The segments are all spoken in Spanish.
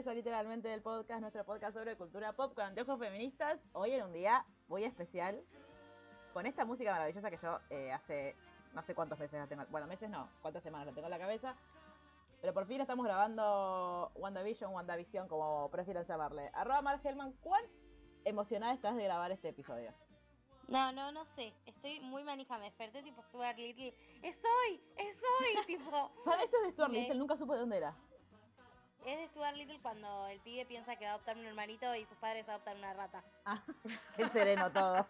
Literalmente del podcast, nuestro podcast sobre cultura pop con anteojos feministas. Hoy en un día muy especial, con esta música maravillosa que yo eh, hace no sé cuántos meses la tengo, bueno, meses no, cuántas semanas la tengo en la cabeza. Pero por fin estamos grabando WandaVision, WandaVision, como prefieran llamarle. Arroba Mar Hellman, ¿cuán emocionada estás de grabar este episodio? No, no, no sé. Estoy muy manija. Me desperté tipo Stuart Little. ¡Es hoy! ¡Es hoy! tipo. Para esto es de Stuart Little, nunca supe de dónde era. Es de Stuart Little cuando el pibe piensa que va a adoptar un hermanito y sus padres adoptan una rata. Ah, qué sereno todo.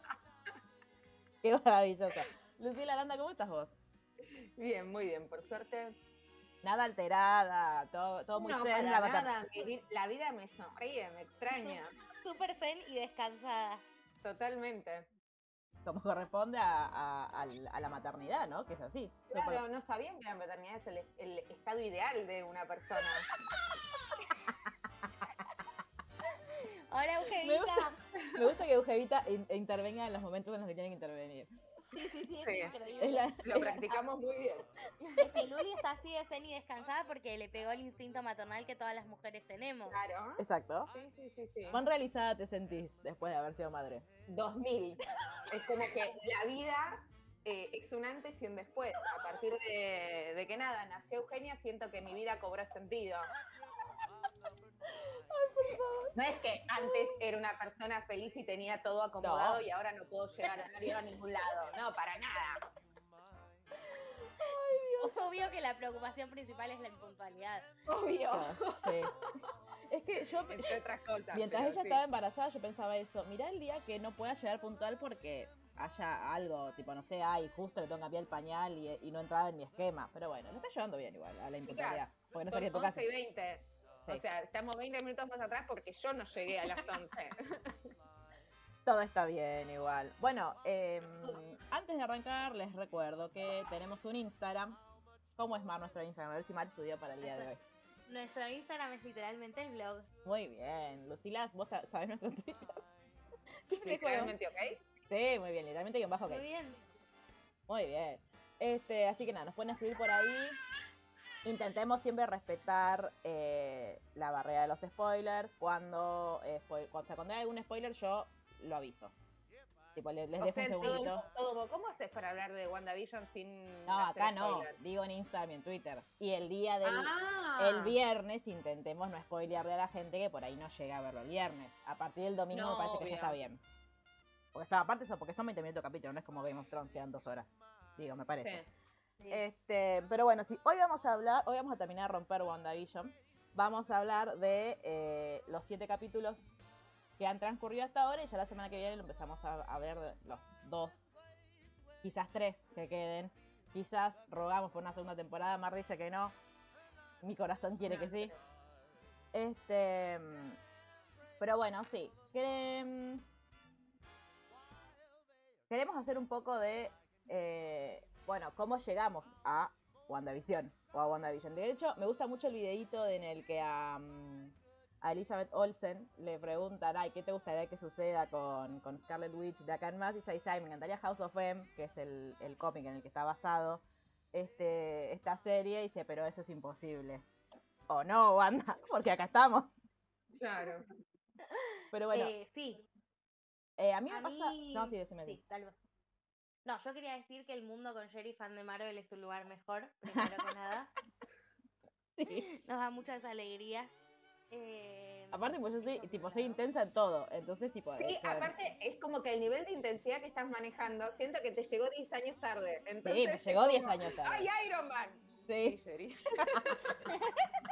Qué maravilloso. Lucila Aranda, ¿cómo estás vos? Bien, muy bien, por suerte. Nada alterada, todo, todo muy no, zen, para la nada, mi la vida me sonríe, me extraña, Súper zen y descansada. totalmente. Como corresponde a, a- al- a la maternidad, ¿no? Que es así. Claro, no sabían que la maternidad es el, el estado ideal de una persona. Hola, Me gusta, me gusta que Eugevita in- intervenga en los momentos en los que tiene que intervenir. Sí, sí, sí, es Sí. increíble. La- Lo practicamos muy bien. Es que Luli está así de zen y descansada porque le pegó el instinto maternal que todas las mujeres tenemos. Claro. Exacto. Sí, sí, sí, sí. ¿Cuán realizada te sentís después de haber sido madre? 2000. Es como que la vida eh, es un antes y un después. A partir de, de que nada, nació Eugenia, siento que mi vida cobró sentido. No es que antes era una persona feliz y tenía todo acomodado No. y ahora no puedo llegar a nadie a ningún lado. No, para nada. Es obvio que la preocupación principal es la impuntualidad. Obvio. Sí. Es que yo, Entre otras cosas. mientras ella sí. estaba embarazada, yo pensaba eso. Mirá el día que no pueda llegar puntual porque haya algo, tipo, no sé, ay, justo le tengo que cambiar el pañal y, y no entraba en mi esquema. Pero bueno, le está llevando bien igual a la impuntualidad. Porque no Son salía de tu casa. 11 y 20. Sí. O sea, estamos 20 minutos más atrás porque yo no llegué a las 11. Todo está bien igual. Bueno, em, antes de arrancar, les recuerdo que tenemos un Instagram. ¿Cómo es Mar nuestro Instagram? A ver si Mar estudió para el día de hoy. Nuestro Instagram es literalmente el blog. Muy bien. Lucila, vos sa- sabés nuestro Twitter. Literalmente, ¿ok? Sí, muy bien. Literalmente guion bajo ok. Muy bien. Muy bien. Este, así que nada, nos pueden escribir por ahí. Intentemos siempre respetar eh, la barrera de los spoilers. Cuando, eh, cuando, o sea, cuando hay algún spoiler, yo lo aviso. Tipo, le- les O dejo sea, un segundito. todo, todo- ¿cómo haces para hablar de WandaVision sin No, acá no. Digo en Instagram y en Twitter. Y el día del Ah, el viernes intentemos no spoilearle a la gente que por ahí no llega a verlo el viernes. A partir del domingo No, me parece que ya está bien. Porque está, aparte eso, porque son 20 minutos de capítulo, no es como Game of Thrones, quedan dos horas. Digo, me parece. Sí. Este, pero bueno, sí, hoy vamos a hablar, hoy vamos a terminar de romper WandaVision. Vamos a hablar de eh, los siete capítulos que han transcurrido hasta ahora y ya la semana que viene lo empezamos a, a ver los dos, quizás tres que queden. Quizás rogamos por una segunda temporada, Mar dice que no. Mi corazón quiere que sí. Este, mm, pero bueno, sí. Quere- Queremos hacer un poco de eh, bueno, cómo llegamos a WandaVision o a WandaVision. De hecho, me gusta mucho el videito en el que a, mm, a Elizabeth Olsen le preguntan, ay, ¿qué te gustaría que suceda con, con Scarlet Witch de acá en más? Y ella dice, ay, me encantaría House of M, que es el, el cómic en el que está basado este, esta serie. Y dice, pero eso es imposible. O no, Wanda, porque acá estamos. Claro. Pero bueno, Eh, sí, eh, a mí me a pasa... mí- No, sí, decime. sí, tal vez. No, yo quería decir que el mundo con Jerry fan de Marvel es un lugar mejor, primero que nada. Sí. Nos da muchas alegrías. Eh, Aparte, pues yo soy, tipo, soy intensa en todo. Entonces, tipo... Sí, este, aparte es como que el nivel de intensidad que estás manejando, siento que te llegó 10 años tarde. Entonces, Sí, me llegó 10 como, años tarde. ¡Ay, Iron Man! Sí. Jerry.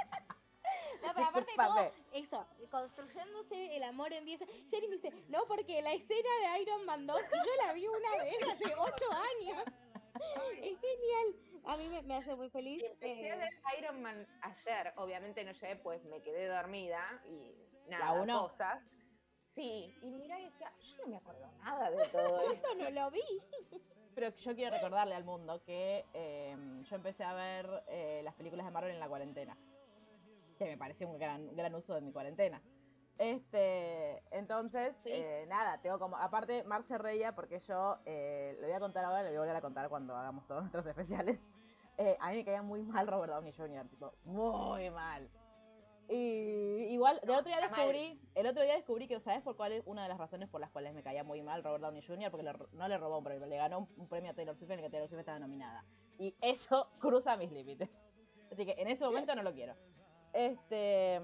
Pero aparte Papé. eso, construyéndose el amor en 10 Jerry me dice, no, porque la escena de Iron Man 2, y yo la vi una vez hace 8 años. Es genial. A mí me, me hace muy feliz. Y empecé a eh, ver Iron Man ayer, obviamente no llegué, pues me quedé dormida y ¿La nada, uno? cosas. Sí, y mirá y decía, yo no me acuerdo nada de todo esto. Eso no lo vi. Pero yo quiero recordarle al mundo que eh, yo empecé a ver eh, las películas de Marvel en la cuarentena. Que me pareció un gran, gran uso de mi cuarentena. Este, entonces, Sí. eh, nada, tengo como. Aparte, Mar se reía porque yo eh, lo voy a contar ahora, lo voy a volver a contar cuando hagamos todos nuestros especiales. Eh, a mí me caía muy mal Robert Downey Jr., tipo, muy mal. Y igual, el otro día está mal. descubrí, el otro día descubrí que, ¿sabes por cuál es una de las razones por las cuales me caía muy mal Robert Downey Jr.? Porque le no le robó un premio, le ganó un, un premio a Taylor Swift en el que Taylor Swift estaba nominada. Y eso cruza mis límites. Así que en ese momento no lo quiero. Este.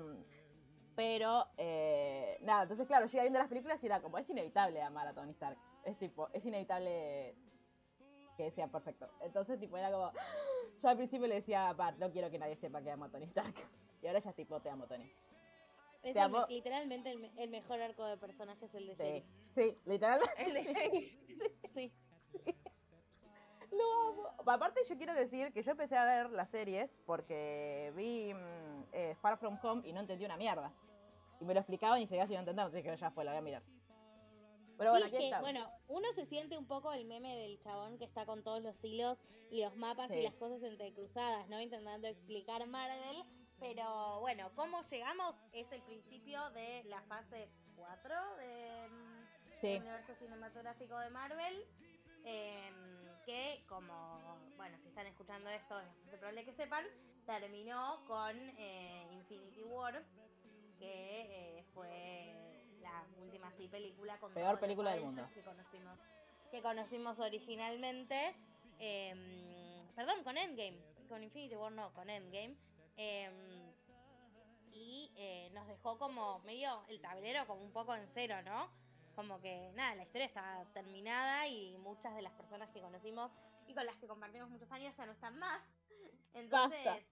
Pero, eh, nada, entonces, claro, yo iba viendo las películas y era como, es inevitable amar a Tony Stark. Es tipo, es inevitable que sea perfecto. Entonces, tipo, era como, yo al principio le decía a Pat, no quiero que nadie sepa que amo a Tony Stark. Y ahora ya es tipo, te amo, Tony. Es Te el literalmente el, me- el mejor arco de personajes el de Sí, Jerry. sí, literalmente. El de Jerry. Sí. Lo amo. Aparte, yo quiero decir que yo empecé a ver las series porque vi mm, eh, Far From Home y no entendí una mierda. Y me lo explicaban y seguía sin entender, así que ya fue, la voy a mirar. Pero bueno, Sí, aquí que, está. bueno, uno se siente un poco el meme del chabón que está con todos los hilos y los mapas Sí. y las cosas entrecruzadas, ¿no? Intentando explicar Marvel. Pero bueno, ¿cómo llegamos? Es el principio de la fase 4 de, mm, Sí. del universo cinematográfico de Marvel. Em, que como, bueno, si están escuchando esto, es probable que sepan, terminó con eh, Infinity War, que eh, fue la última sí, película con Peor película del mundo. que conocimos que conocimos originalmente em, perdón con Endgame con Infinity War no con Endgame em, y eh, nos dejó como medio el tablero como un poco en cero no como que nada la historia está terminada y muchas de las personas que conocimos y con las que compartimos muchos años ya no están más entonces Basta.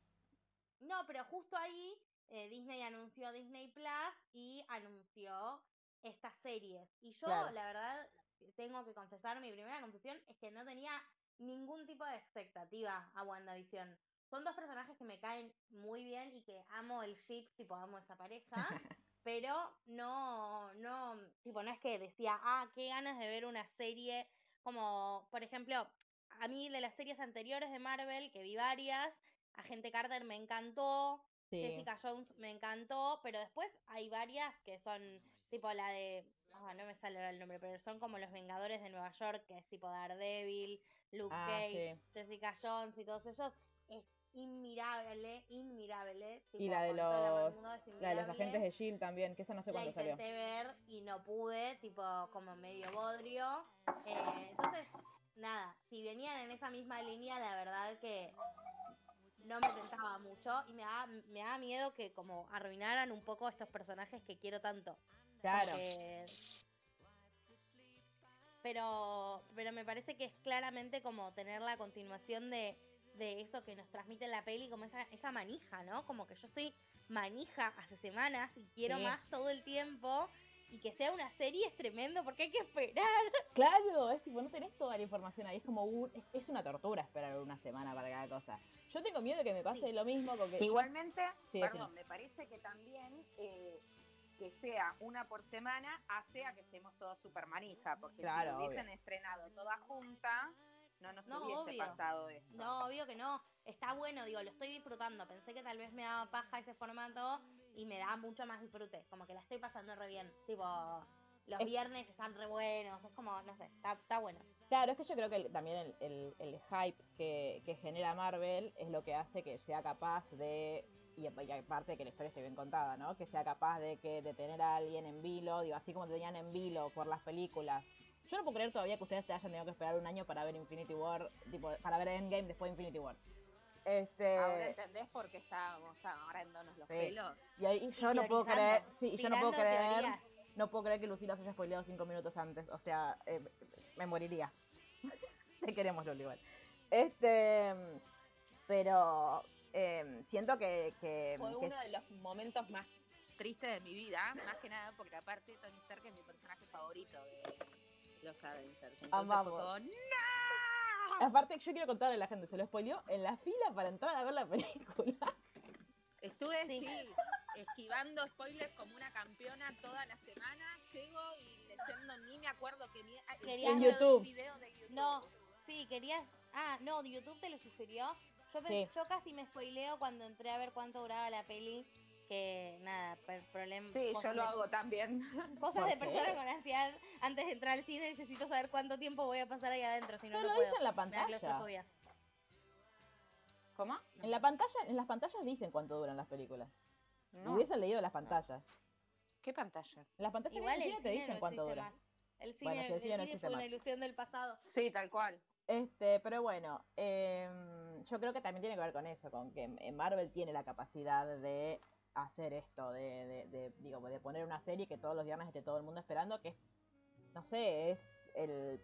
no, pero justo ahí eh, Disney anunció Disney Plus y anunció estas series. Y yo, Claro. la verdad, tengo que confesar, mi primera confesión es que no tenía ningún tipo de expectativa a WandaVision. Son dos personajes que me caen muy bien y que amo el ship, tipo amo esa pareja, pero no, no, tipo, no es que decía, ah, qué ganas de ver una serie como, por ejemplo, a mí de las series anteriores de Marvel, que vi varias, Agente Carter me encantó, Sí. Jessica Jones me encantó, pero después hay varias que son tipo la de, ah, no me sale el nombre, pero son como los Vengadores de Nueva York, que es tipo Daredevil, Luke Ah, Cage, sí. Jessica Jones y todos ellos. Es inmirable, inmirable. Y la de los, la de los agentes de Shield también, que esa no sé cuándo salió. intenté ver y no pude, tipo como medio bodrio. Eh, entonces, nada, si venían en esa misma línea, la verdad que no me tentaba mucho y me daba, me daba miedo que como arruinaran un poco estos personajes que quiero tanto. Claro. porque- Pero, pero me parece que es claramente como tener la continuación de, de eso que nos transmite la peli, como esa, esa manija, ¿no? Como que yo estoy manija hace semanas y quiero Sí. más todo el tiempo y que sea una serie es tremendo porque hay que esperar. Claro, es tipo, no tenés toda la información ahí, es como un- es, es una tortura esperar una semana para cada cosa. Yo tengo miedo de que me pase Sí. lo mismo con que Igualmente, Sí, perdón, me parece que también eh, que sea una por semana hace a que estemos todos super manija, porque Claro, si lo obvio. hubiesen estrenado toda junta, no nos No, hubiese obvio. pasado esto. No, obvio que no. Está bueno, digo, lo estoy disfrutando. Pensé que tal vez me daba paja ese formato y me da mucho más disfrute. Como que la estoy pasando re bien. Tipo, los Es- viernes están re buenos. Es como, no sé, está, está bueno. Claro, es que yo creo que el- también el, el- el hype que, que genera Marvel es lo que hace que sea capaz de, y, y aparte que la historia esté bien contada, ¿no? Que sea capaz de que de tener a alguien en vilo, digo, así como te tenían en vilo por las películas. Yo no puedo creer todavía que ustedes te hayan tenido que esperar un año para ver Infinity War, tipo, para ver Endgame después de Infinity War. Este, Ahora entendés por qué estábamos agarrándonos los Sí. pelos. y ahí yo no puedo creer, sí, y yo no puedo creer, teorías. no puedo creer que Lucila se haya spoileado cinco minutos antes. O sea, eh, me moriría. Te queremos, igual. Este, pero eh, siento que, que- Fue que- uno de los momentos más triste de mi vida, más que nada porque aparte Tony Stark es mi personaje favorito de los Avengers. Entonces Amamos. fue como, ¡no! Aparte, yo quiero contarle a la gente, se lo spoileó en la fila para entrar a ver la película. Estuve, Sí. sí. esquivando spoilers como una campeona toda la semana. Llego y leyendo, ni me acuerdo que mi... ah, Quería- En YouTube. video de YouTube. No, sí, querías. Ah, no, YouTube te lo sugirió. Yo, Sí. yo casi me spoileo cuando entré a ver cuánto duraba la peli. Que nada, problema. Sí, yo lo hago también. Cosas ¿Por de qué? personas con ansiedad. Antes de entrar al cine necesito saber cuánto tiempo voy a pasar ahí adentro. Si no, Pero no lo puedo. dice en la pantalla. ¿Cómo? En la pantalla, en las pantallas dicen cuánto duran las películas. No. Hubiesen leído las pantallas. ¿Qué pantalla? En las pantallas Igual el cine te cine dicen no cuánto existe dura. más. El cine, Bueno, si el el cine no una ilusión del pasado. Sí, tal cual. Este, pero bueno, em, yo creo que también tiene que ver con eso, con que Marvel tiene la capacidad de hacer esto, de, de, de, digo, de poner una serie que todos los viernes esté todo el mundo esperando, que es, no sé, es el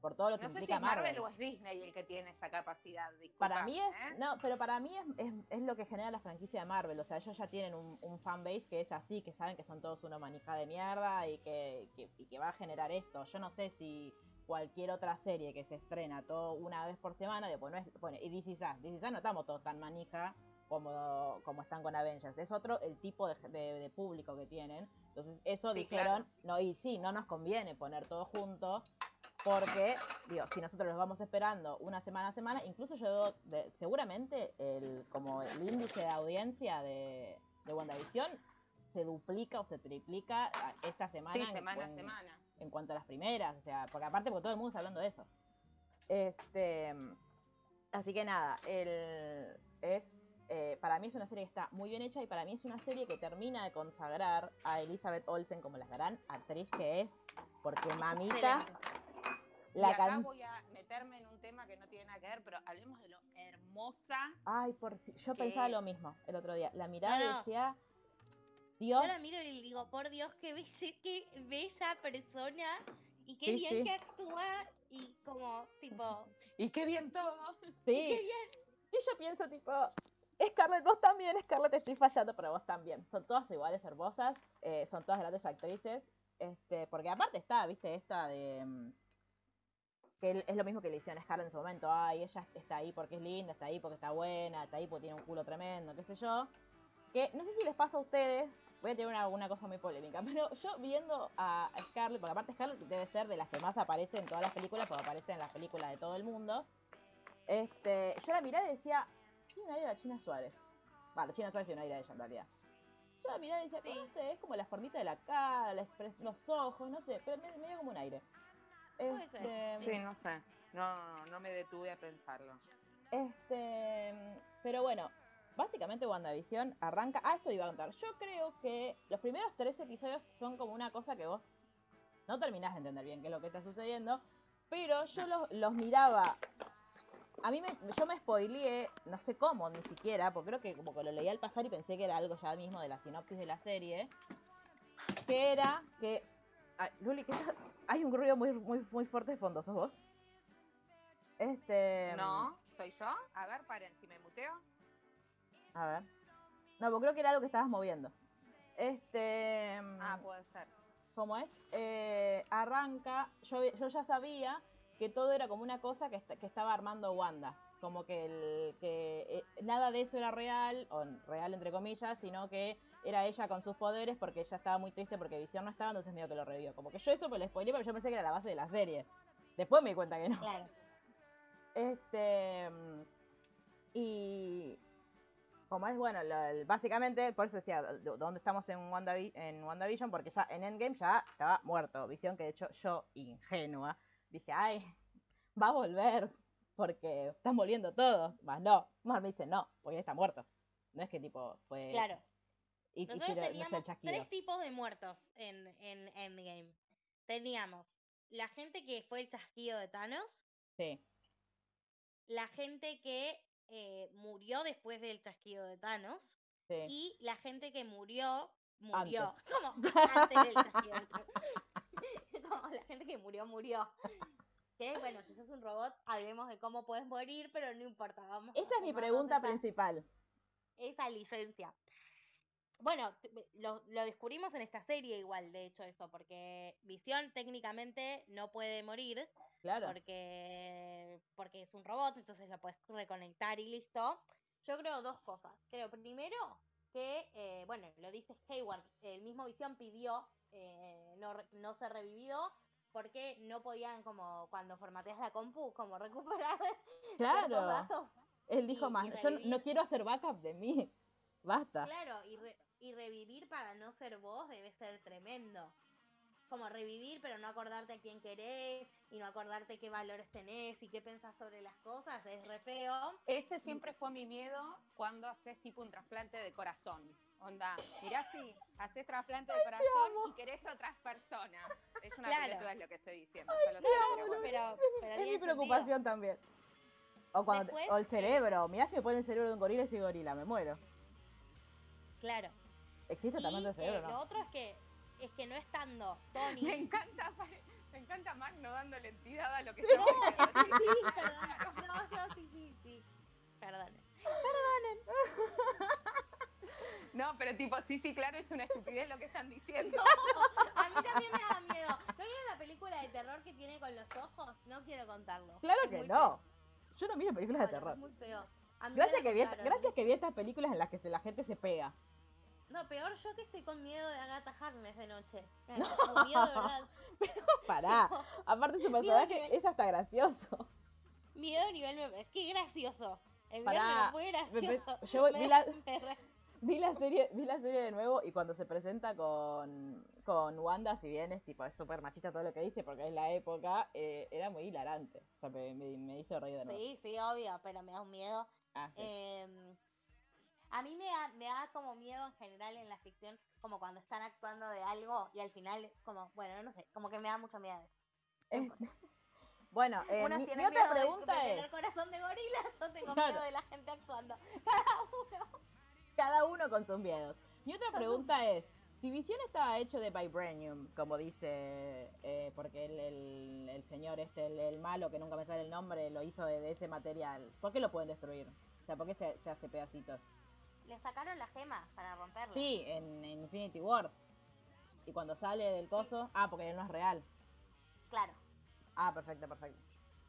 por todo lo que No sé si implica es Marvel Marvel. o es Disney el que tiene esa capacidad. Para mí es, ¿eh? no, pero para mí es, es, es lo que genera la franquicia de Marvel. O sea, ellos ya tienen un, un fanbase que es así, que saben que son todos una manija de mierda y que, que- y que va a generar esto. Yo no sé si cualquier otra serie que se estrena todo una vez por semana, después no es, bueno, y DC DC no estamos todos tan manija como, como están con Avengers. Es otro el tipo de, de- de público que tienen. Entonces, eso Sí, dijeron, claro. no, y sí, no nos conviene poner todo junto. Porque, digo, si nosotros los vamos esperando una semana a semana, incluso yo de- seguramente el, como el índice de audiencia de, de WandaVision se duplica o se triplica a- esta semana. Sí, en- semana a en- semana. en cuanto a las primeras, o sea, porque aparte porque todo el mundo está hablando de eso. Este, así que nada, el, es, eh, para mí es una serie que está muy bien hecha y para mí es una serie que termina de consagrar a Elizabeth Olsen como la gran actriz que es, porque mamita, la y acá can- voy a meterme en un tema que no tiene nada que ver, pero hablemos de lo hermosa. Ay, por si- yo ¿Qué pensaba lo es? mismo el otro día. La mirada No, no. decía, Dios, Yo la miro y digo, por Dios, qué, belle- qué bella persona y qué Sí, bien sí. que actúa y como, tipo, Y qué bien todo. qué sí. bien. Y yo pienso tipo, Scarlett, vos también, Scarlett, estoy fallando, pero vos también. Son todas iguales hermosas, eh, son todas grandes actrices. Este, porque aparte está, viste, esta de. mm, que es lo mismo que le hicieron a Scarlett en su momento. Ay, ella está ahí porque es linda, está ahí porque está buena, está ahí porque tiene un culo tremendo, qué sé yo. Que no sé si les pasa a ustedes, voy a tener una, cosa muy polémica, pero yo viendo a Scarlett, porque aparte Scarlett debe ser de las que más aparece en todas las películas, porque aparece en las películas de todo el mundo. Este, yo la miraba y decía, tiene un aire a la China Suárez. Vale, China Suárez tiene un aire a ella en realidad. Yo la miraba y decía, Sí. no sé, es como la formita de la cara, la los ojos, no sé, pero me, me dio como un aire. Puede ser. Este, Sí, no sé. No, no, no, no me detuve a pensarlo. Este, pero bueno, básicamente WandaVision arranca. Ah, esto iba a contar. Yo creo que los primeros tres episodios son como una cosa que vos no terminás de entender bien qué es lo que está sucediendo. Pero yo los, los miraba. A mí me, yo me spoileé, no sé cómo ni siquiera, porque creo que como que lo leí al pasar y pensé que era algo ya mismo de la sinopsis de la serie. Que era que. Ay, Luli, ¿qué Hay un ruido muy, muy, muy fuerte de fondo, ¿sos vos? Este. No, soy yo. A ver, paren, si me muteo. A ver. No, porque creo que era algo que estabas moviendo. Este. Ah, puede ser. ¿Cómo es? Eh, arranca. Yo, yo ya sabía que todo era como una cosa que, que estaba armando Wanda. Como que, el, que eh, nada de eso era real, o real entre comillas, sino que era ella con sus poderes porque ella estaba muy triste porque Visión no estaba, entonces medio que lo revivió. Como que yo eso me lo spoileé, pero yo pensé que era la base de la serie. Después me di cuenta que no. Claro. Este. Y. Como es, bueno, lo- el- básicamente, por eso decía, ¿dónde estamos en, WandaVi- en WandaVision? Porque ya en Endgame ya estaba muerto. Visión que de hecho yo, ingenua, dije, ay, va a volver, porque están volviendo todos. Más no. Más me dice, no, porque está muerto. No es que tipo fue. Claro. Y, Nosotros hicieron, no sé, el teníamos tres tipos de muertos en, en Endgame. Teníamos la gente que fue el chasquido de Thanos, Sí. la gente que eh, murió después del chasquido de Thanos Sí. y la gente que murió, murió. ¿Cómo? Antes del chasquido de Thanos. la gente que murió, murió. Que bueno, si sos un robot, hablemos de cómo puedes morir, pero no importa, vamos. Esa es mi pregunta esa- principal. Esa licencia. Bueno, lo, lo descubrimos en esta serie igual, de hecho, eso, porque Visión técnicamente no puede morir, Claro. porque, porque es un robot, entonces lo puedes reconectar y listo. Yo creo dos cosas. Creo primero que, eh, bueno, lo dice Hayward, el mismo Visión pidió eh, no, no ser revivido porque no podían como cuando formateas la compu como recuperar Claro. datos. Él dijo y- más, y yo no- quiero hacer backup de mí. Basta. Claro, y, re- y revivir para no ser vos debe ser tremendo. Como revivir, pero no acordarte a quién querés y no acordarte qué valores tenés y qué pensás sobre las cosas, es re feo. Ese siempre fue mi miedo cuando haces tipo un trasplante de corazón. Onda, mirá si haces trasplante de corazón y querés a otras personas. Es una Claro. pelotudez lo que estoy diciendo, yo lo sé, pero bueno. Pero, pero Es mi sentido. preocupación también. O, cuando te- o el eh, cerebro. Mirá si me ponen el cerebro de un gorila y soy gorila, me muero. Claro. ¿Existe Y también el eh, cerebro? lo no? otro es que es que no estando Tony. Me encanta, me encanta Magno dándole entidad a lo que estamos diciendo. Sí, Sí, perdón. No, no, sí, sí, sí. Perdón. No, pero tipo, sí, sí, claro, es una estupidez lo que están diciendo. A mí también me da miedo. ¿No vieron la película de terror que tiene con los ojos? No quiero contarlo. Claro Es que no. Yo no miro películas de terror. Es muy me Gracias que, vi, contaron. gracias que vi estas películas en las que se- la gente se pega. No, peor yo que estoy con miedo de Agatha Harkness de noche. Eh, como miedo de verdad. Pará. Aparte su personaje nivel. es hasta gracioso. Miedo a nivel. Es que gracioso. El Pará, fue me- me- gracioso. yo vi Me- la- me re- Vi la serie, vi la serie de nuevo y cuando se presenta con, con Wanda, si bien es tipo es súper machista todo lo que dice porque es la época, eh, era muy hilarante. O sea, me, me, me hizo reír de nuevo. Sí, sí, obvio, pero me da un miedo. Ah, sí. Eh, a mí me da, me da como miedo en general en la ficción, como cuando están actuando de algo y al final, como, bueno, no sé, como que me da mucho miedo. Eh, bueno, eh, mi, otra pregunta de es, tener corazón de gorila, yo tengo Claro. miedo de la gente actuando. Cada uno. Cada uno con sus miedos. Mi otra pregunta es, si Visión estaba hecho de Vibranium, como dice, eh, porque el, el, el señor este, el, el malo, que nunca me sale el nombre, lo hizo de, de ese material, ¿por qué lo pueden destruir? O sea, ¿por qué se, se hace pedacitos? Le sacaron la gema para romperla. Sí, en, en Infinity War. Y cuando sale del coso, ah, porque él no es real. Claro. Ah, perfecto, perfecto.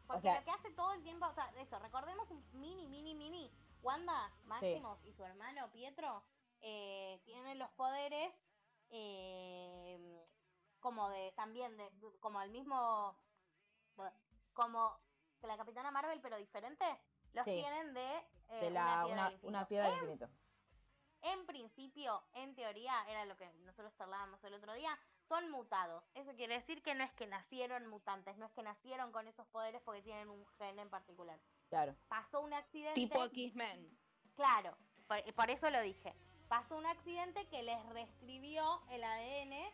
Porque sea- lo que hace todo el tiempo, o sea, eso, recordemos un mini, mini, mini. Wanda, Máximos y su hermano Pietro eh, tienen los poderes eh, como de, también de, como el mismo, como que la Capitana Marvel, pero diferente, los Sí. tienen de, eh, De la, una piedra del infinito. En- en principio, en teoría, era lo que nosotros charlábamos el otro día, son mutados. Eso quiere decir que no es que nacieron mutantes, no es que nacieron con esos poderes porque tienen un gen en particular. Claro. Pasó un accidente. tipo X-Men. Claro, por, por eso lo dije. Pasó un accidente que les reescribió el ADN,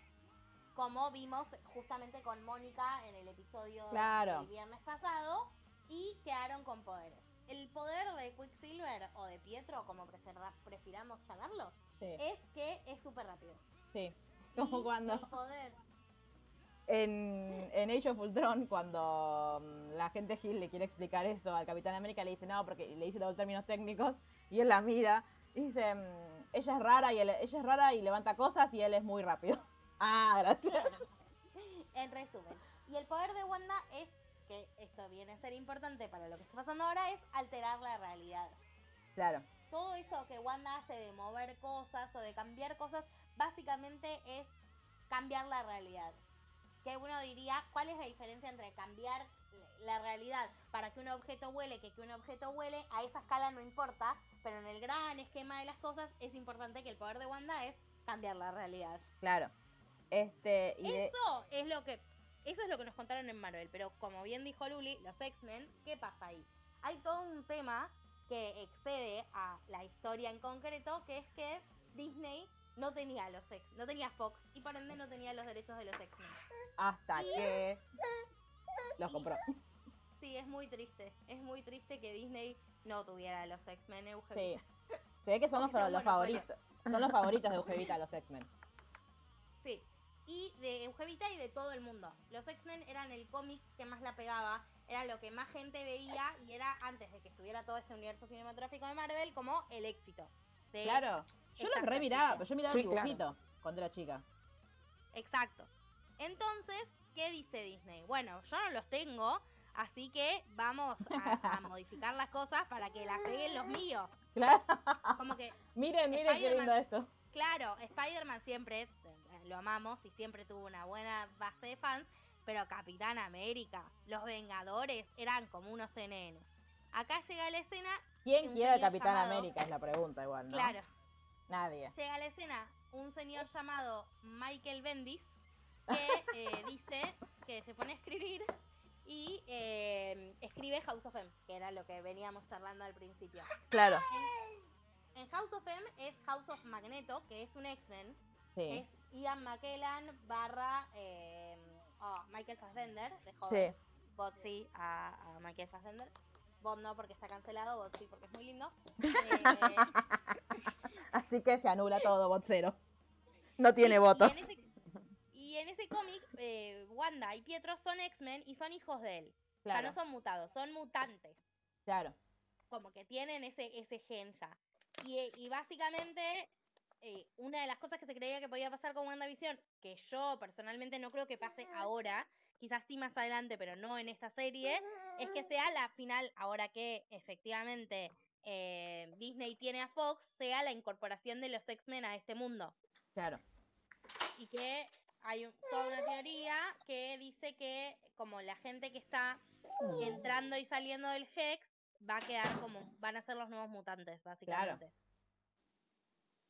como vimos justamente con Mónica en el episodio Claro. del viernes pasado, y quedaron con poderes. El poder de Quicksilver o de Pietro, como prefiramos llamarlo, Sí, es que es súper rápido. sí. Como cuando en, en Age of Ultron, cuando mm, la gente Gil le quiere explicar eso al Capitán América, le dice no, porque le dice todos los términos técnicos, y él la mira y dice, mm, ella es rara y él- ella es rara y levanta cosas y él es muy rápido. Ah, gracias. En resumen. Y el poder de Wanda es, que esto viene a ser importante para lo que está pasando ahora, es alterar la realidad. Claro, todo eso que Wanda hace de mover cosas o de cambiar cosas, básicamente es cambiar la realidad. Que uno diría, ¿cuál es la diferencia entre cambiar la realidad para que un objeto huele, que que un objeto huele? A esa escala no importa, pero en el gran esquema de las cosas es importante que el poder de Wanda es cambiar la realidad. claro. Este, y de- Eso es lo que eso es lo que nos contaron en Marvel, pero como bien dijo Luli, los X-Men, ¿qué pasa ahí? Hay todo un tema que excede a la historia en concreto, que es que Disney no tenía los X, no tenía Fox y por ende no tenía los derechos de los X-Men. hasta que los compró. Sí, es muy triste, es muy triste que Disney no tuviera los X-Men Sí. Eugenia. Se ve que son los, favoritos. Son los favoritos de Eugevita, los X-Men. Sí. Y de Eugevita y de todo el mundo. Los X-Men eran el cómic que más la pegaba, era lo que más gente veía y era antes de que estuviera todo este universo cinematográfico de Marvel como el éxito. De Claro, Yo los re miraba, pero yo miraba Sí, el claro. dibujito cuando era chica. Exacto. Entonces, ¿qué dice Disney? Bueno, yo no los tengo, así que vamos a, a modificar las cosas para que las peguen los míos. Claro. Como que, miren, miren qué lindo Spider-Man. esto. claro, Spider-Man siempre, eh, lo amamos y siempre tuvo una buena base de fans, pero Capitán América, los Vengadores eran como unos CNN. Acá llega la escena, ¿Quién quiere al Capitán llamado- América? Es la pregunta igual, ¿no? claro, Nadie. llega a la escena un señor llamado Michael Bendis que eh, dice que se pone a escribir y eh, escribe House of M, que era lo que veníamos charlando al principio. Claro. En, en House of M es House of Magneto, que es un X-Men, Sí. es Ian McKellen barra eh, oh, Michael Fassbender, de joven. Sí. Bot sí a, a Michael Fassbender. Bot no porque está cancelado, Bot sí porque es muy lindo. Eh, Así que se anula todo, bot cero. No tiene y- votos. Y en ese, cómic, eh, Wanda y Pietro son X-Men y son hijos de él. O sea, Claro, no son mutados, son mutantes. claro. Como que tienen ese, ese gen ya. Y, eh, y básicamente, eh, una de las cosas que se creía que podía pasar con WandaVision, que yo personalmente no creo que pase ahora, quizás sí más adelante, pero no en esta serie, es que sea la final, ahora que efectivamente eh, Disney tiene a Fox, sea la incorporación de los X-Men a este mundo. Claro. y que hay un- toda una teoría que dice que como la gente que está entrando y saliendo del Hex va a quedar como van a ser los nuevos mutantes básicamente.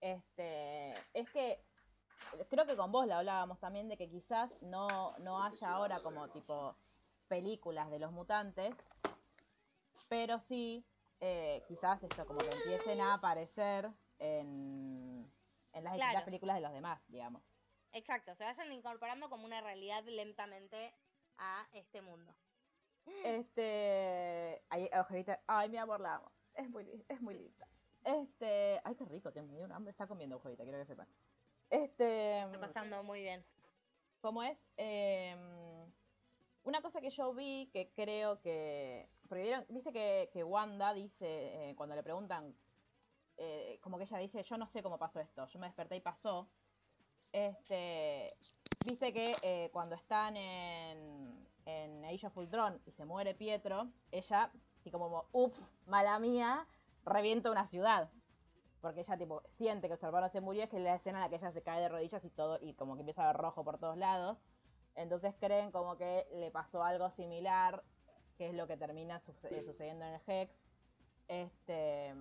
Este, es que creo que con vos la hablábamos también de que quizás no, no haya ahora como tipo películas de los mutantes, pero sí eh, quizás esto como que empiecen a aparecer en, en las distintas Claro. películas de los demás, digamos. exacto se vayan incorporando como una realidad lentamente a este mundo Este, ay, Ojevita, ay mi amor, la amo. Es muy, es muy linda. Este, ay qué rico, tengo un hambre, está comiendo Ojevita, quiero que sepan. Este, está pasando muy bien ¿Cómo es? Eh, una cosa que yo vi que creo que. Porque vieron, viste que, que Wanda dice, eh, cuando le preguntan, eh, como que ella dice, yo no sé cómo pasó esto, yo me desperté y pasó. Este. Viste que eh, cuando están en, en Age of Ultron y se muere Pietro, ella, y como, ups, mala mía, revienta una ciudad. Porque ella tipo siente que su hermano se murió, es que es la escena en la que ella se cae de rodillas y todo, y como que empieza a ver rojo por todos lados. Entonces creen como que le pasó algo similar, que es lo que termina suce- eh, sucediendo en el Hex. Este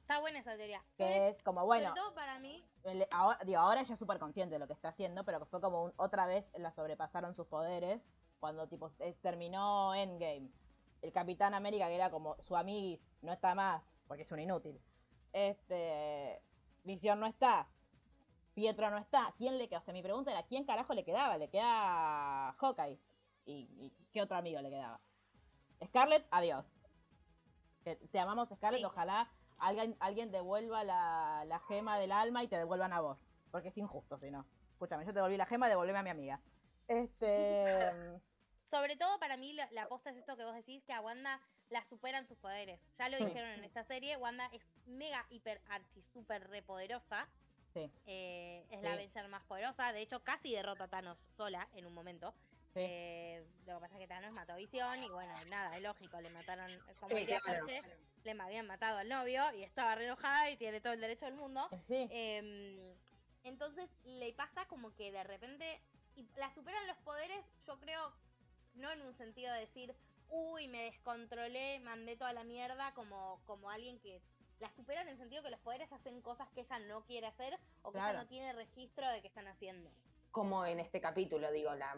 está buena esa teoría que es como bueno, sobre todo para mí el- ahora, digo, ahora ella es súper consciente de lo que está haciendo, pero que fue como un- otra vez la sobrepasaron sus poderes cuando tipo eh, terminó Endgame. El Capitán América, que era como su amiguis, no está más, porque es un inútil. Este. Visión no está. Pietro no está. ¿Quién le queda? O sea, mi pregunta era: ¿quién carajo le quedaba? Le queda Hawkeye. ¿Y, y qué otro amigo le quedaba? Scarlett, adiós. Te amamos, Scarlett. Sí. Ojalá alguien, alguien devuelva la, la gema del alma y te devuelvan a vos. Porque es injusto, si no. Escúchame, yo te devolví la gema, devolveme a mi amiga. Este. Sobre todo para mí la, la aposta es esto que vos decís, que a Wanda la superan sus poderes. Ya lo Sí. dijeron en esta serie, Wanda es mega, hiper, archi, super repoderosa. Sí. Eh, es la Sí. Avenger más poderosa. De hecho, casi derrota a Thanos sola en un momento. Sí. Eh, lo que pasa es que Thanos mató a Visión y bueno, nada, es lógico, le mataron, como diría claro. Le habían matado al novio y estaba re enojada y tiene todo el derecho del mundo. Eh, Sí. Em, entonces le pasa como que de repente y la superan los poderes, yo creo, no en un sentido de decir, uy, me descontrolé, mandé toda la mierda, como, como alguien que la superan en el sentido que los poderes hacen cosas que ella no quiere hacer o que Claro. ella no tiene registro de que están haciendo. Como en este capítulo, digo, la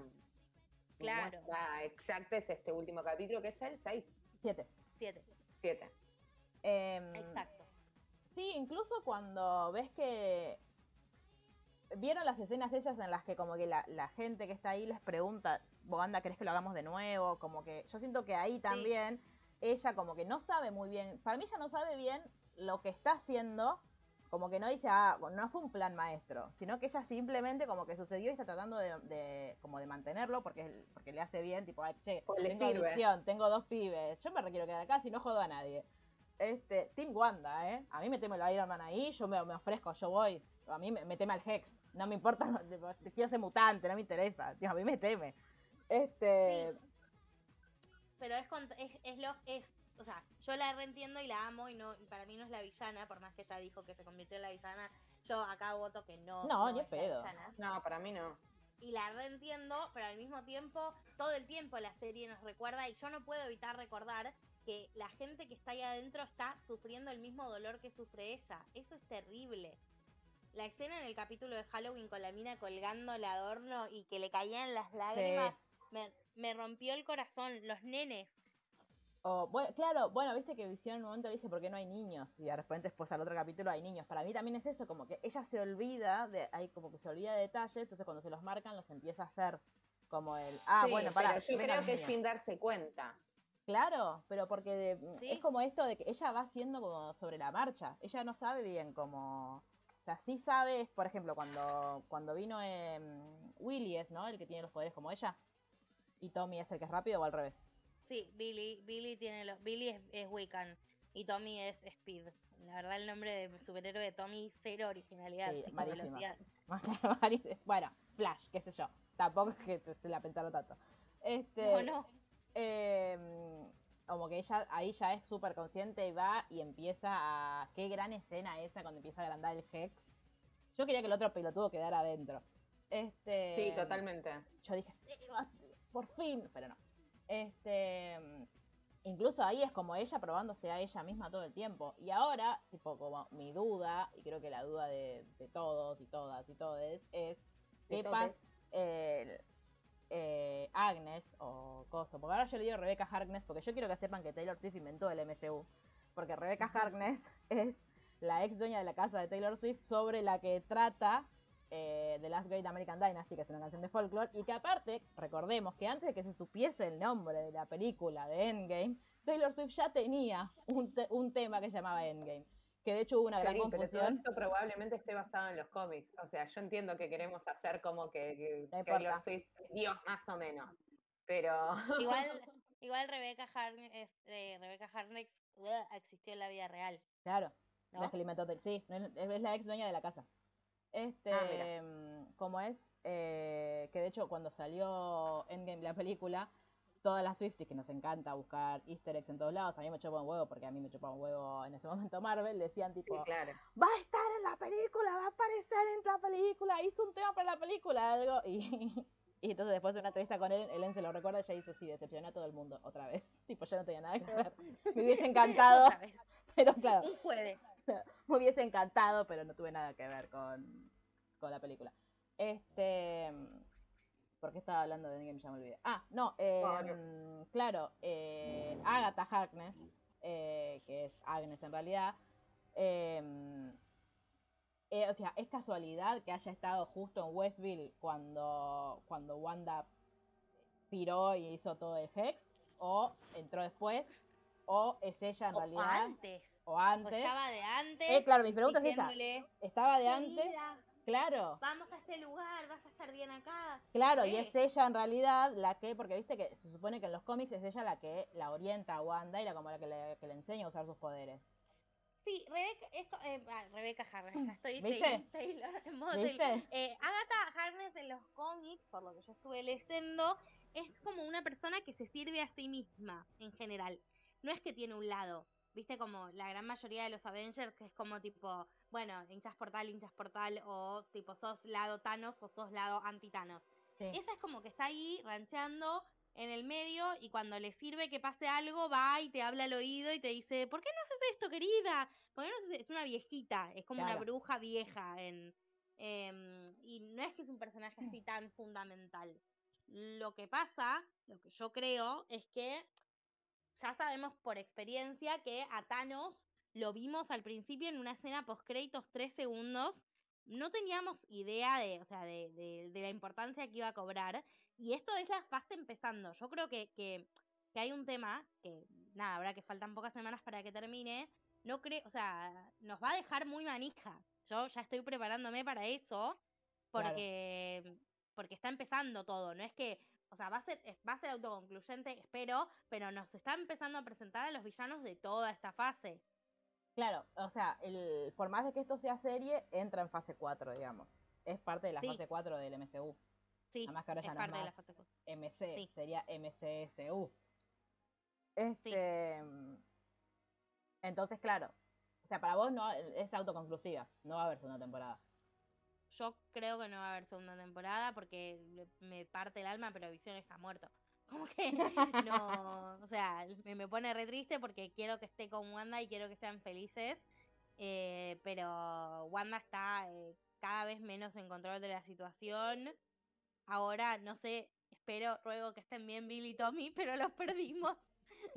Claro. muestra exacta es este último capítulo, que es el 6, Siete. Siete. 7. Em, Exacto. Sí, incluso cuando ves que. ¿Vieron las escenas esas en las que como que la, la gente que está ahí les pregunta, Boganda, ¿crees que lo hagamos de nuevo? Como que yo siento que ahí también ella como que no sabe muy bien, para mí ella no sabe bien lo que está haciendo, como que no dice, ah, no fue un plan maestro, sino que ella simplemente como que sucedió y está tratando de, de- como de mantenerlo porque, porque le hace bien, tipo, ay, che, Porque le tengo sirve. tengo dos pibes, yo me requiero quedar acá si no jodo a nadie. Este, Team Wanda, ¿eh? A mí meteme el Iron Man ahí, yo me, me ofrezco, yo voy. A mí me- meteme al Hex. No me importa, no, quiero ser mutante, no me interesa. Tío, a mí meteme. Este, Pero es, es, es lo es, o sea, yo la reentiendo y la amo y no y para mí no es la villana, por más que ella dijo que se convirtió en la villana, yo acá voto que no. No, ni la pedo. No, para mí no. Y la reentiendo, pero al mismo tiempo, todo el tiempo la serie nos recuerda y yo no puedo evitar recordar que la gente que está ahí adentro está sufriendo el mismo dolor que sufre ella. Eso es terrible. La escena en el capítulo de Halloween con la mina colgando el adorno y que le caían las lágrimas me, me rompió el corazón. Los nenes. o, bueno, claro, bueno, viste que Visión en un momento dice por qué no hay niños y de repente después al otro capítulo hay niños. Para mí también es eso, como que ella se olvida de, hay como que se olvida de detalles, entonces cuando se los marcan los empieza a hacer como el, ah, Sí, bueno, para, yo creo que es sin darse cuenta. Claro, pero porque de- Sí. es como esto de que ella va haciendo como sobre la marcha. Ella no sabe bien cómo. O sea, sí sabe, por ejemplo, cuando, cuando vino em, Willy es, ¿no? El que tiene los poderes como ella. Y Tommy es el que es rápido o al revés. Sí, Billy, Billy tiene los, Billy es, es Wiccan y Tommy es Speed. La verdad el nombre de superhéroe de Tommy cero originalidad, Sí, velocidad. Bueno, Flash, qué sé yo. Tampoco es que se la pensaron tanto. Este, No, no. em, como que ella ahí ya es súper consciente y va y empieza a. Qué gran escena esa cuando empieza a agrandar el Hex. Yo quería que el otro pelotudo quedara adentro. Este, Sí, totalmente. Yo dije, "Sí, por fin, pero no. Este, incluso ahí es como ella probándose a ella misma todo el tiempo. Y ahora, tipo, como mi duda, y creo que la duda de, de todos y todas y todes, es qué pasa el, eh, Agnes o Coso. Porque ahora yo le digo Rebecca Harkness porque yo quiero que sepan que Taylor Swift inventó el MCU. Porque Rebecca Harkness es la ex dueña de la casa de Taylor Swift sobre la que trata eh, The Last Great American Dynasty, que es una canción de folklore, y que aparte, recordemos que antes de que se supiese el nombre de la película de Endgame, Taylor Swift ya tenía un, te- un tema que se llamaba Endgame. Que de hecho hubo una gran Johnny, pero todo confusión. esto probablemente esté basado en los cómics. O sea, yo entiendo que queremos hacer como que, que No Taylor. Swift es Dios más o menos. Pero Igual, igual Rebecca Harkness, es, eh, Rebecca Harkness ugh, existió en la vida real, Claro, ¿no? la que alimentó Sí, es la ex dueña de la casa. Este, Ah, mira. mm, como es, eh, que de hecho cuando salió Endgame la película, todas las Swifties que nos encanta buscar easter eggs en todos lados, a mí me chupa un huevo porque a mí me chupa un huevo en ese momento Marvel, decían sí, tipo, claro. va a estar en la película, va a aparecer en la película, hizo un tema para la película, algo, y, y entonces después de una entrevista con él, Ellen se lo recuerda y ella dice, sí, decepcioné a todo el mundo, otra vez, tipo, ya no tenía nada que ver, me hubiese encantado, pero claro, Un jueves. me hubiese encantado, pero no tuve nada que ver con, con la película. Este. ¿Por qué estaba hablando de Endgame? Ya me olvidé. Ah, no, eh, Bueno. claro, eh, Agatha Harkness, eh, que es Agnes en realidad, eh, eh, o sea, es casualidad que haya estado justo en Westville cuando, cuando Wanda piró y hizo todo el Hex, o entró después, o es ella en O realidad, antes. o O antes. estaba de antes. Eh, claro, mi pregunta es esa. Estaba de antes, "Querida, claro, Vamos a este lugar, vas a estar bien acá. claro, y es ella en realidad la que, porque viste que se supone que en los cómics es ella la que la orienta a Wanda y la como la que le, que le enseña a usar sus poderes. Sí, Rebeca, es, eh, ah, Harkness, ya estoy ¿Viste? Taylor-. ¿Viste? Eh, Agatha Harkness en los cómics, por lo que yo estuve leyendo, es como una persona que se sirve a sí misma en general. No es que tiene un lado, viste como la gran mayoría de los Avengers que es como tipo, bueno, hinchas por tal, hinchas por tal, o tipo sos lado Thanos o sos lado anti-Thanos. Sí. Ella es como que está ahí rancheando en el medio y cuando le sirve que pase algo va y te habla al oído y te dice, ¿por qué no haces esto, querida? ¿Por qué no haces Es una viejita, es como una bruja vieja en... em, y no es que es un personaje así tan fundamental. Lo que pasa, lo que yo creo, es que ya sabemos por experiencia que a Thanos lo vimos al principio en una escena post créditos tres segundos. No teníamos idea de, o sea, de, de- de la importancia que iba a cobrar. Y esto es la fase empezando. Yo creo que, que, que hay un tema que, nada, ahora que faltan pocas semanas para que termine, no creo, o sea, nos va a dejar muy manija. Yo ya estoy preparándome para eso Claro. porque, porque está empezando todo. No es que o sea, va a ser, va a ser autoconcluyente, espero, pero nos está empezando a presentar a los villanos de toda esta fase. Claro, o sea, el, por más de que esto sea serie, entra en fase 4, digamos. Es parte de la Sí. fase 4 del MCU. Sí, Además que ahora es ya no es parte de la fase 4. MC, Sí. sería MCSU. Este, Entonces, claro, o sea, para vos no es autoconclusiva, no va a haber segunda temporada. Yo creo que no va a haber segunda temporada porque me parte el alma, pero Visión está muerto. Como que no, o sea, me, me pone re triste porque quiero que esté con Wanda y quiero que sean felices, eh, pero Wanda está eh, cada vez menos en control de la situación. Ahora, no sé, espero, ruego que estén bien Bill y Tommy, pero los perdimos.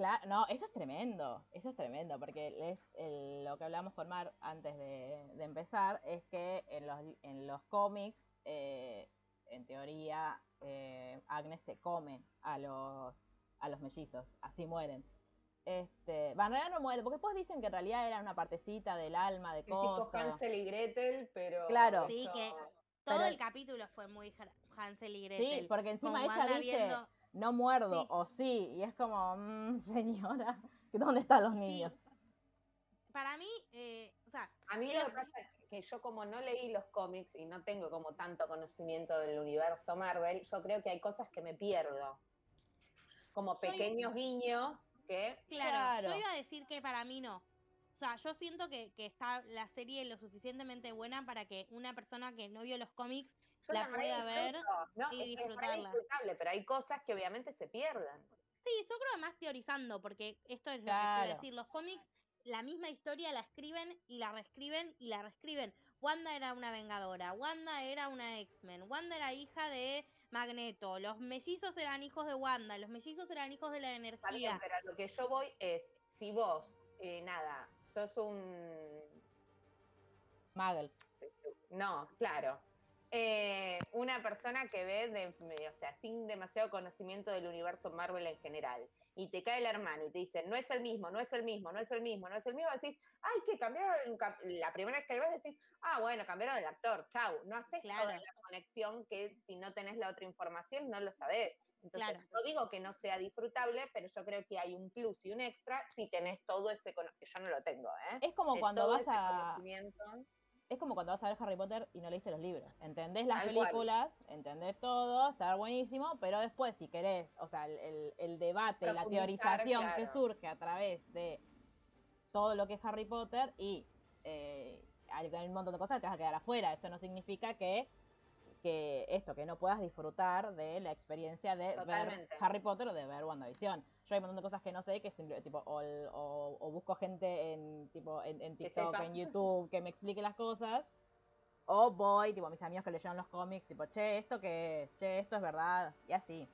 Claro, no, eso es tremendo, eso es tremendo, porque es el- lo que hablamos con Mar antes de, de empezar es que en los, en los cómics, eh, en teoría, eh, Agnes se come a los, a los mellizos, así mueren. Este, va, en realidad no mueren, porque después dicen que en realidad era una partecita del alma, de Es tipo cosas. Hansel y Gretel, pero. Claro. Sí, que todo Pero- el capítulo fue muy Hansel y Gretel. Sí, porque encima ella dice, viendo- no muerdo, Sí. o sí, y es como, "Mm, señora, ¿dónde están los Sí, niños? Para mí, eh, o sea, A mí lo que pasa es que yo como no leí los cómics y no tengo como tanto conocimiento del universo Marvel, yo creo que hay cosas que me pierdo. Como Soy- pequeños guiños que claro, Claro. yo iba a decir que para mí no. O sea, yo siento que, que está la serie lo suficientemente buena para que una persona que no vio los cómics La pueda ver y es, es re disfrutarla. disfrutable, pero hay cosas que obviamente se pierden. Sí, yo creo más teorizando, porque esto es lo que quiero decir. Los cómics, la misma historia la escriben y la reescriben y la reescriben. Wanda era una vengadora, Wanda era una X-Men, Wanda era hija de Magneto, los mellizos eran hijos de Wanda, los mellizos eran hijos de la Está bien, energía. pero a lo que yo voy es, si vos, eh, nada, sos un Magel. No, claro. Eh, una persona que ve, de, o sea, sin demasiado conocimiento del universo Marvel en general, y te cae el hermano y te dice, no es el mismo, no es el mismo, no es el mismo, no es el mismo, decís, ay, que cambiaron, la primera vez que lo ves decís, ah, bueno, cambiaron el actor, chau, no haces Claro. toda la conexión que si no tenés la otra información no lo sabés. Entonces, Claro. no digo que no sea disfrutable, pero yo creo que hay un plus y un extra si tenés todo ese conocimiento, que yo no lo tengo, ¿eh? Es como De cuando vas a conocimiento. Es como cuando vas a ver Harry Potter y no leíste los libros. Entendés las cual. películas, entendés todo, está buenísimo, pero después si querés, o sea, el, el- el debate la teorización que surge a través de todo lo que es Harry Potter y eh, hay un montón de cosas que te vas a quedar afuera. Eso no significa que que esto, que no puedas disfrutar de la experiencia de ver. Harry Potter o de ver WandaVision. Yo hay un montón de cosas que no sé, que siempre, tipo, o, o- o busco gente en, tipo, en, en TikTok, en YouTube, que me explique las cosas. O voy, tipo, mis amigos que leyeron los cómics, tipo, che, esto que es, che, esto es verdad, y así.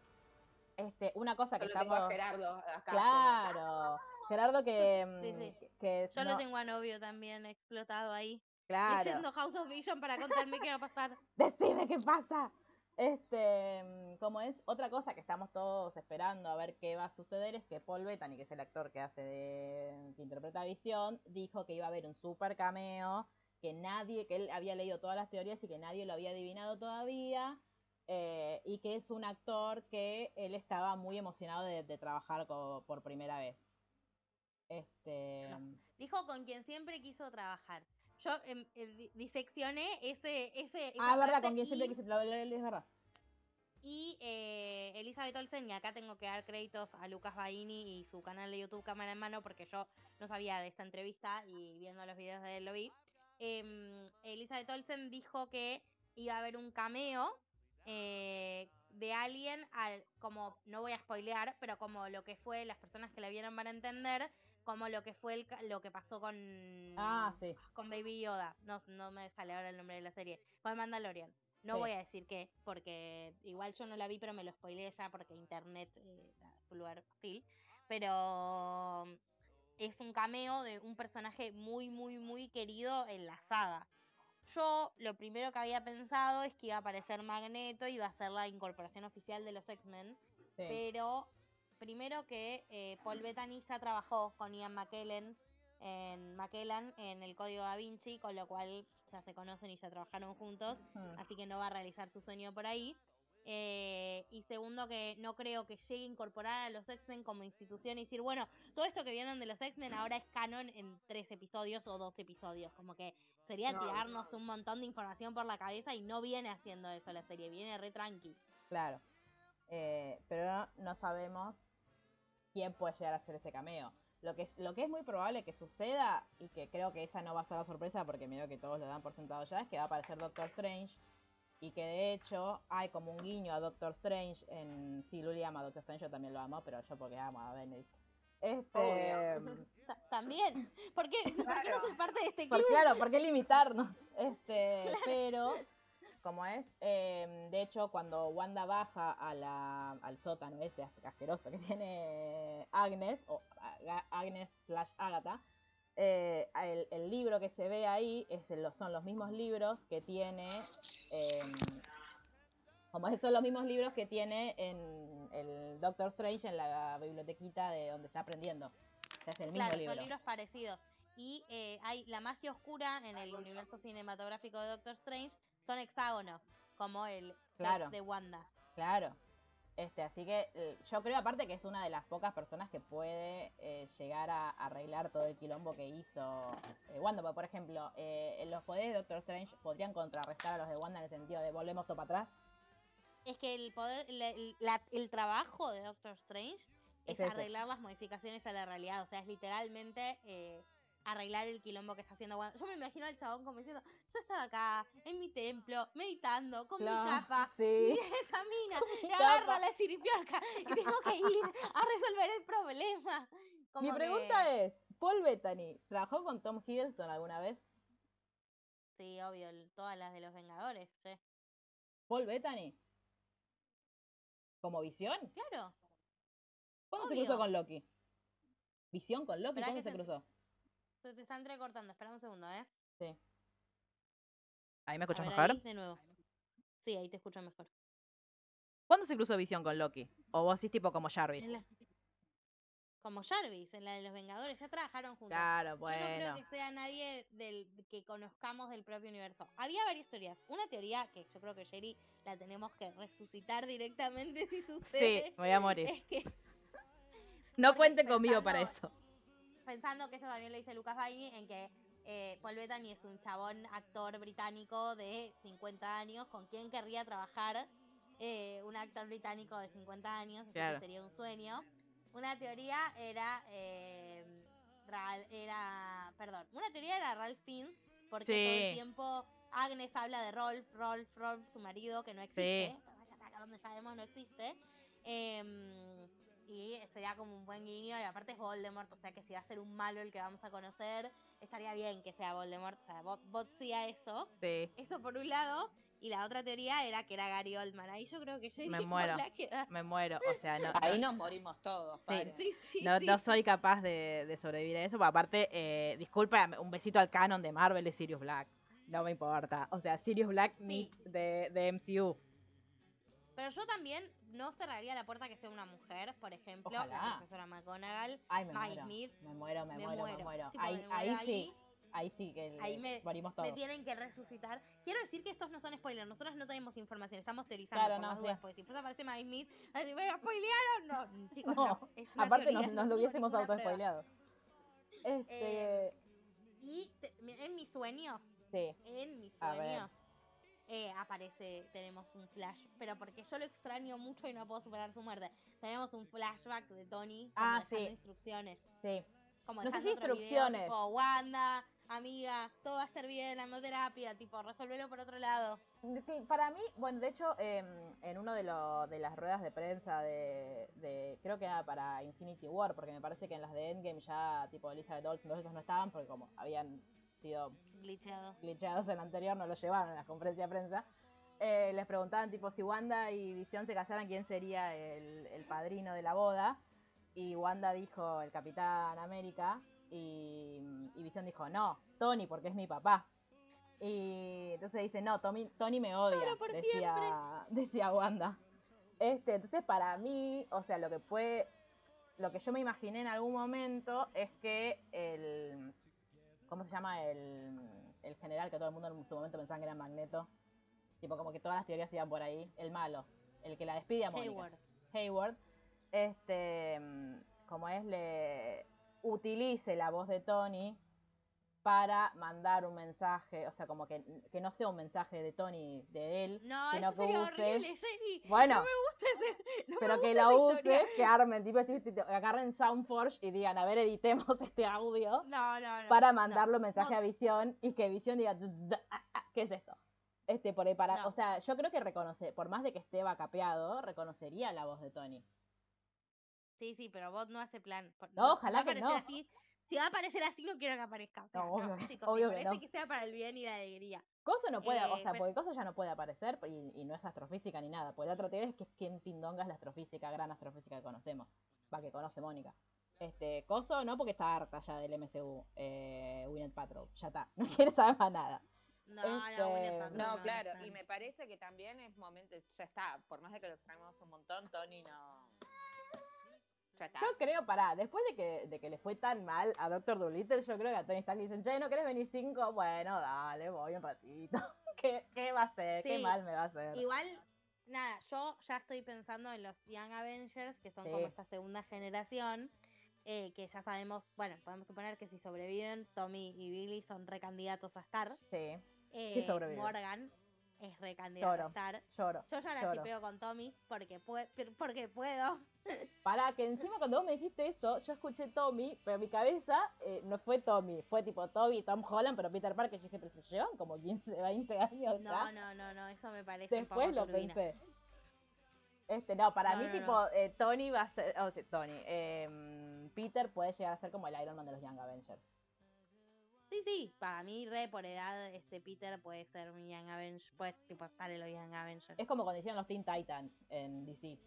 Este, una cosa que Yo lo tengo a estamos. Gerardo acá. Claro. Gerardo que. Sí, mm, sí. que- que Yo no- lo tengo a novio también explotado ahí, Claro. leyendo House of Vision para contarme qué va a pasar. Decime qué pasa. Este, mm, como es otra cosa que estamos todos esperando a ver qué va a suceder es que Paul Bettany, que es el actor que hace de que interpreta Visión, dijo que iba a haber un super cameo, que nadie, que él había leído todas las teorías y que nadie lo había adivinado todavía, eh, y que es un actor que él estaba muy emocionado de, trabajar por primera vez. Este, Dijo con quien siempre quiso trabajar. Yo em, eh, di- diseccioné ese, ese ah, verdad, con quien siempre y- quise lo- es verdad. Y eh, Elizabeth Olsen, y acá tengo que dar créditos a Lucas Baini y su canal de YouTube Cámara en Mano, porque yo no sabía de esta entrevista y viendo los videos de él lo vi. Em, Elizabeth Olsen dijo que iba a haber un cameo eh, de alguien, al, como, no voy a spoilear, pero como lo que fue, las personas que la vieron van a entender, como lo que fue el, lo que pasó con, Ah, sí. con Baby Yoda. No, no me sale ahora el nombre de la serie. Con Mandalorian. No Sí. voy a decir qué, porque igual yo no la vi, pero me lo spoileé ya porque internet eh, lugar hostil. Pero es un cameo de un personaje muy, muy, muy querido en la saga. Yo lo primero que había pensado es que iba a aparecer Magneto y iba a ser la incorporación oficial de los X-Men. sí. Pero primero que eh, Paul Bettany ya trabajó con Ian McKellen en McKellan en el Código Da Vinci, con lo cual ya se conocen y ya trabajaron juntos, Mm. así que no va a realizar su sueño por ahí. eh, y segundo que no creo que llegue a incorporar a los X-Men como institución y decir, bueno, todo esto que vieron de los X-Men ahora es canon en tres episodios o dos episodios, como que sería No, tirarnos un montón de información por la cabeza y no viene haciendo eso la serie, viene re tranqui. Claro. Eh, pero no sabemos quién puede llegar a hacer ese cameo. Lo que, es, lo que es muy probable que suceda, y que creo que esa no va a ser la sorpresa porque miro que todos lo dan por sentado ya, es que va a aparecer Doctor Strange. Y que de hecho hay como un guiño a Doctor Strange en. Sí, Luli ama a Doctor Strange, yo también lo amo, pero yo porque amo a Benedict. Este. También, ¿por qué, ¿por qué no Claro. soy parte de este club? Por, claro, ¿por qué limitarnos? Este, pero, como es, eh, de hecho, cuando Wanda baja a la, al sótano ese asqueroso que tiene Agnes, o Agnes slash Agatha, eh, el, el libro que se ve ahí es son los mismos libros que tiene, eh, como son los mismos libros que tiene en el Doctor Strange en la bibliotequita de donde está aprendiendo. O sea, es el mismo Claro, libro. son libros parecidos. Y eh, hay la magia oscura en el universo cinematográfico de Doctor Strange, son hexágonos, como el Claro. de Wanda. Claro. Este, así que eh, yo creo aparte que es una de las pocas personas que puede eh, llegar a arreglar todo el quilombo que hizo eh, Wanda. Porque, por ejemplo, los poderes de Doctor Strange podrían contrarrestar a los de Wanda en el sentido de volvemos todo para atrás. Es que el poder, la- el, la- el trabajo de Doctor Strange es, Es arreglar las modificaciones a la realidad. O sea, es literalmente eh, arreglar el quilombo que está haciendo Wanda. Yo me imagino al chabón como diciendo, yo estaba acá, en mi templo, meditando, con Claro, mi capa. sí. Y esa mina me agarra la chiripiorca y tengo que ir a resolver el problema. Mi pregunta que- es, ¿Paul Bettany trabajó con Tom Hiddleston alguna vez? Sí, obvio, todas las de los Vengadores, sí. ¿Paul Bettany? ¿Como visión? Claro. ¿Cuándo se Obvio. cruzó con Loki? ¿Visión con Loki? Esperá ¿Cuándo que se se- cruzó? Se te está entrecortando, espera un segundo, ¿eh? ¿Ahí me escuchas ver, mejor? ahí, de nuevo. Sí, ahí te escucho mejor. ¿Cuándo se cruzó Visión con Loki? ¿O vos decís tipo como Jarvis? La- Como Jarvis, en la de los Vengadores, ya trabajaron juntos. Claro, Yo no bueno. creo que sea nadie del que conozcamos del propio universo. Había varias teorías. Una teoría que yo creo que Jerry la tenemos que resucitar directamente si Sí, sucede. me voy a morir. Es que No porque cuente conmigo para eso. Pensando que eso también lo dice Lucas Baini, en que eh, Paul Bettany es un chabón actor británico de 50 años, con quien querría trabajar eh, un actor británico de 50 años, Claro. sería un sueño. Una teoría era, eh, era, perdón, una teoría era Ralph Fiennes, porque todo el Sí. tiempo Agnes habla de Rolf, Rolf, Rolf, su marido, que no existe, donde sabemos no existe. Em, y sería como un buen guiño, y aparte es Voldemort, o sea que si va a ser un malo el que vamos a conocer, estaría bien que sea Voldemort, o sea, Bot, Bot sí a eso. Sí, Eso por un lado, y la otra teoría era que era Gary Oldman, ahí yo creo que Jenny Me muero. la queda. me muero. O sea, no, Ahí no, nos morimos todos, Sí. padre. Sí, sí, no, sí. no soy capaz de, de sobrevivir a eso. pero aparte, eh, disculpa, un besito al canon de Marvel es Sirius Black. No me importa. O sea, Sirius Black meet de, de MCU. Pero yo también no cerraría la puerta que sea una mujer, por ejemplo, la profesora McGonagall. Ay, me Mike muero. Smith, Me muero, me, me muero, me muero. Ahí, me sí. Ahí sí que Ahí me- morimos Me todos. tienen que resucitar. Quiero decir que estos no son spoilers. Nosotros no tenemos información. Estamos teorizando Claro, por no, sí. dudas. Porque si después aparece Mike Smith, a decir, ¿me spoilearon? No, chicos, No. no. Es una Aparte nos, nos no lo hubiésemos auto-spoileado. Este, Y te- en mis sueños, sí. en mis A ver. sueños, eh, aparece, tenemos un flash. Pero porque yo lo extraño mucho y no puedo superar su muerte. Tenemos un flashback de Tony. como Ah, sí. instrucciones. Sí. Como No sé si video, instrucciones. tipo, Wanda, amiga, todo va a estar bien, ando terapia, tipo, resolverlo por otro lado. Para mí, bueno, de hecho, em, en uno de, lo- de las ruedas de prensa de, de- creo que era para Infinity War, porque me parece que en las de Endgame ya, tipo, Elizabeth Olsen, todos esos no estaban, porque como habían sido Glitchado. glitchados en la anterior, no lo llevaron a las conferencias de prensa. Eh, les preguntaban, tipo, si Wanda y Visión se casaran, ¿quién sería el, el padrino de la boda? Y Wanda dijo, el Capitán América, y, y Visión dijo, no, Tony, porque es mi papá. Y entonces dice, no, Tommy- Tony me odia, por decía, decía Wanda. Este, entonces para mí, o sea, lo que fue, lo que yo me imaginé en algún momento es que el, ¿cómo se llama? El, el general que todo el mundo en su momento pensaba que era Magneto. Tipo, como que todas las teorías iban por ahí. El malo. el que la despide a Mónica. Hayward. Hayward, este, mm, como es, le utilice la voz de Tony para mandar un mensaje, o sea, como que, que no sea un mensaje de Tony de él, No, sino eso que sería use, horrible, Jenny. bueno, No me gusta ese. no me pero que lo use, historia. que armen, tipo, tipo, tipo, agarren Soundforge y digan, a ver, editemos este audio No, no, no. para no. mandarlo mensaje a Visión y que Visión diga, "D- d- ah, ah, ¿qué es esto? Este, por ahí para, o sea, yo creo que reconoce, por más de que esté vacapeado, reconocería la voz de Tony. Sí, sí, pero vos no hace plan. No, ojalá que no. así- si va a aparecer así, no quiero que aparezca. O sea, No, no, obvio que- chicos, obvio que parece no. que sea para el bien y la alegría. Coso no puede, o Eh, sea, pero- porque Coso ya no puede aparecer y, y no es astrofísica ni nada. Porque la otra teoría es que es quien pindonga es la astrofísica, gran astrofísica que conocemos. Va, que conoce Mónica. Este, Coso no porque está harta ya del MCU, eh, Winnet Patrol. Ya está, no quiere saber más nada. No, Este, no, No, no claro, y me parece que también es momento, ya está, por más de que lo extrañamos un montón, Tony no... Está. Yo creo, pará, después de que, de que le fue tan mal a Doctor Dolittle, yo creo que a Tony Stark le dicen, che, ¿no querés venir cinco? Bueno, dale, voy un ratito. ¿Qué, qué va a hacer? ¿Qué Sí. mal me va a hacer? Igual, nada, yo ya estoy pensando en los Young Avengers, que son Sí. como esta segunda generación, eh, que ya sabemos, bueno, podemos suponer que si sobreviven, Tommy y Billy son recandidatos a estar. Sí, Eh, sobreviven. Morgan es recandidato a estar. lloro. Yo ya la shipeo con Tommy porque, porque puedo. Pará, que encima cuando vos me dijiste esto, yo escuché Tommy, pero mi cabeza eh, no fue Tommy, fue tipo Toby, Tom Holland, pero Peter Parker. Yo dije, pero se llevan como 15, 20 años No, ya. no, no, no, eso me parece un Después poco lo turbina. pensé. Este, no, para No, mí, no, tipo, no. eh, Tony va a ser. oh, sí, Tony. em, Peter puede llegar a ser como el Iron Man de los Young Avengers. Sí, sí, para mí, re por edad, este Peter puede ser un Young Avenger, puede tipo, estar en los Young Avengers. Es como cuando hicieron los Teen Titans en DC.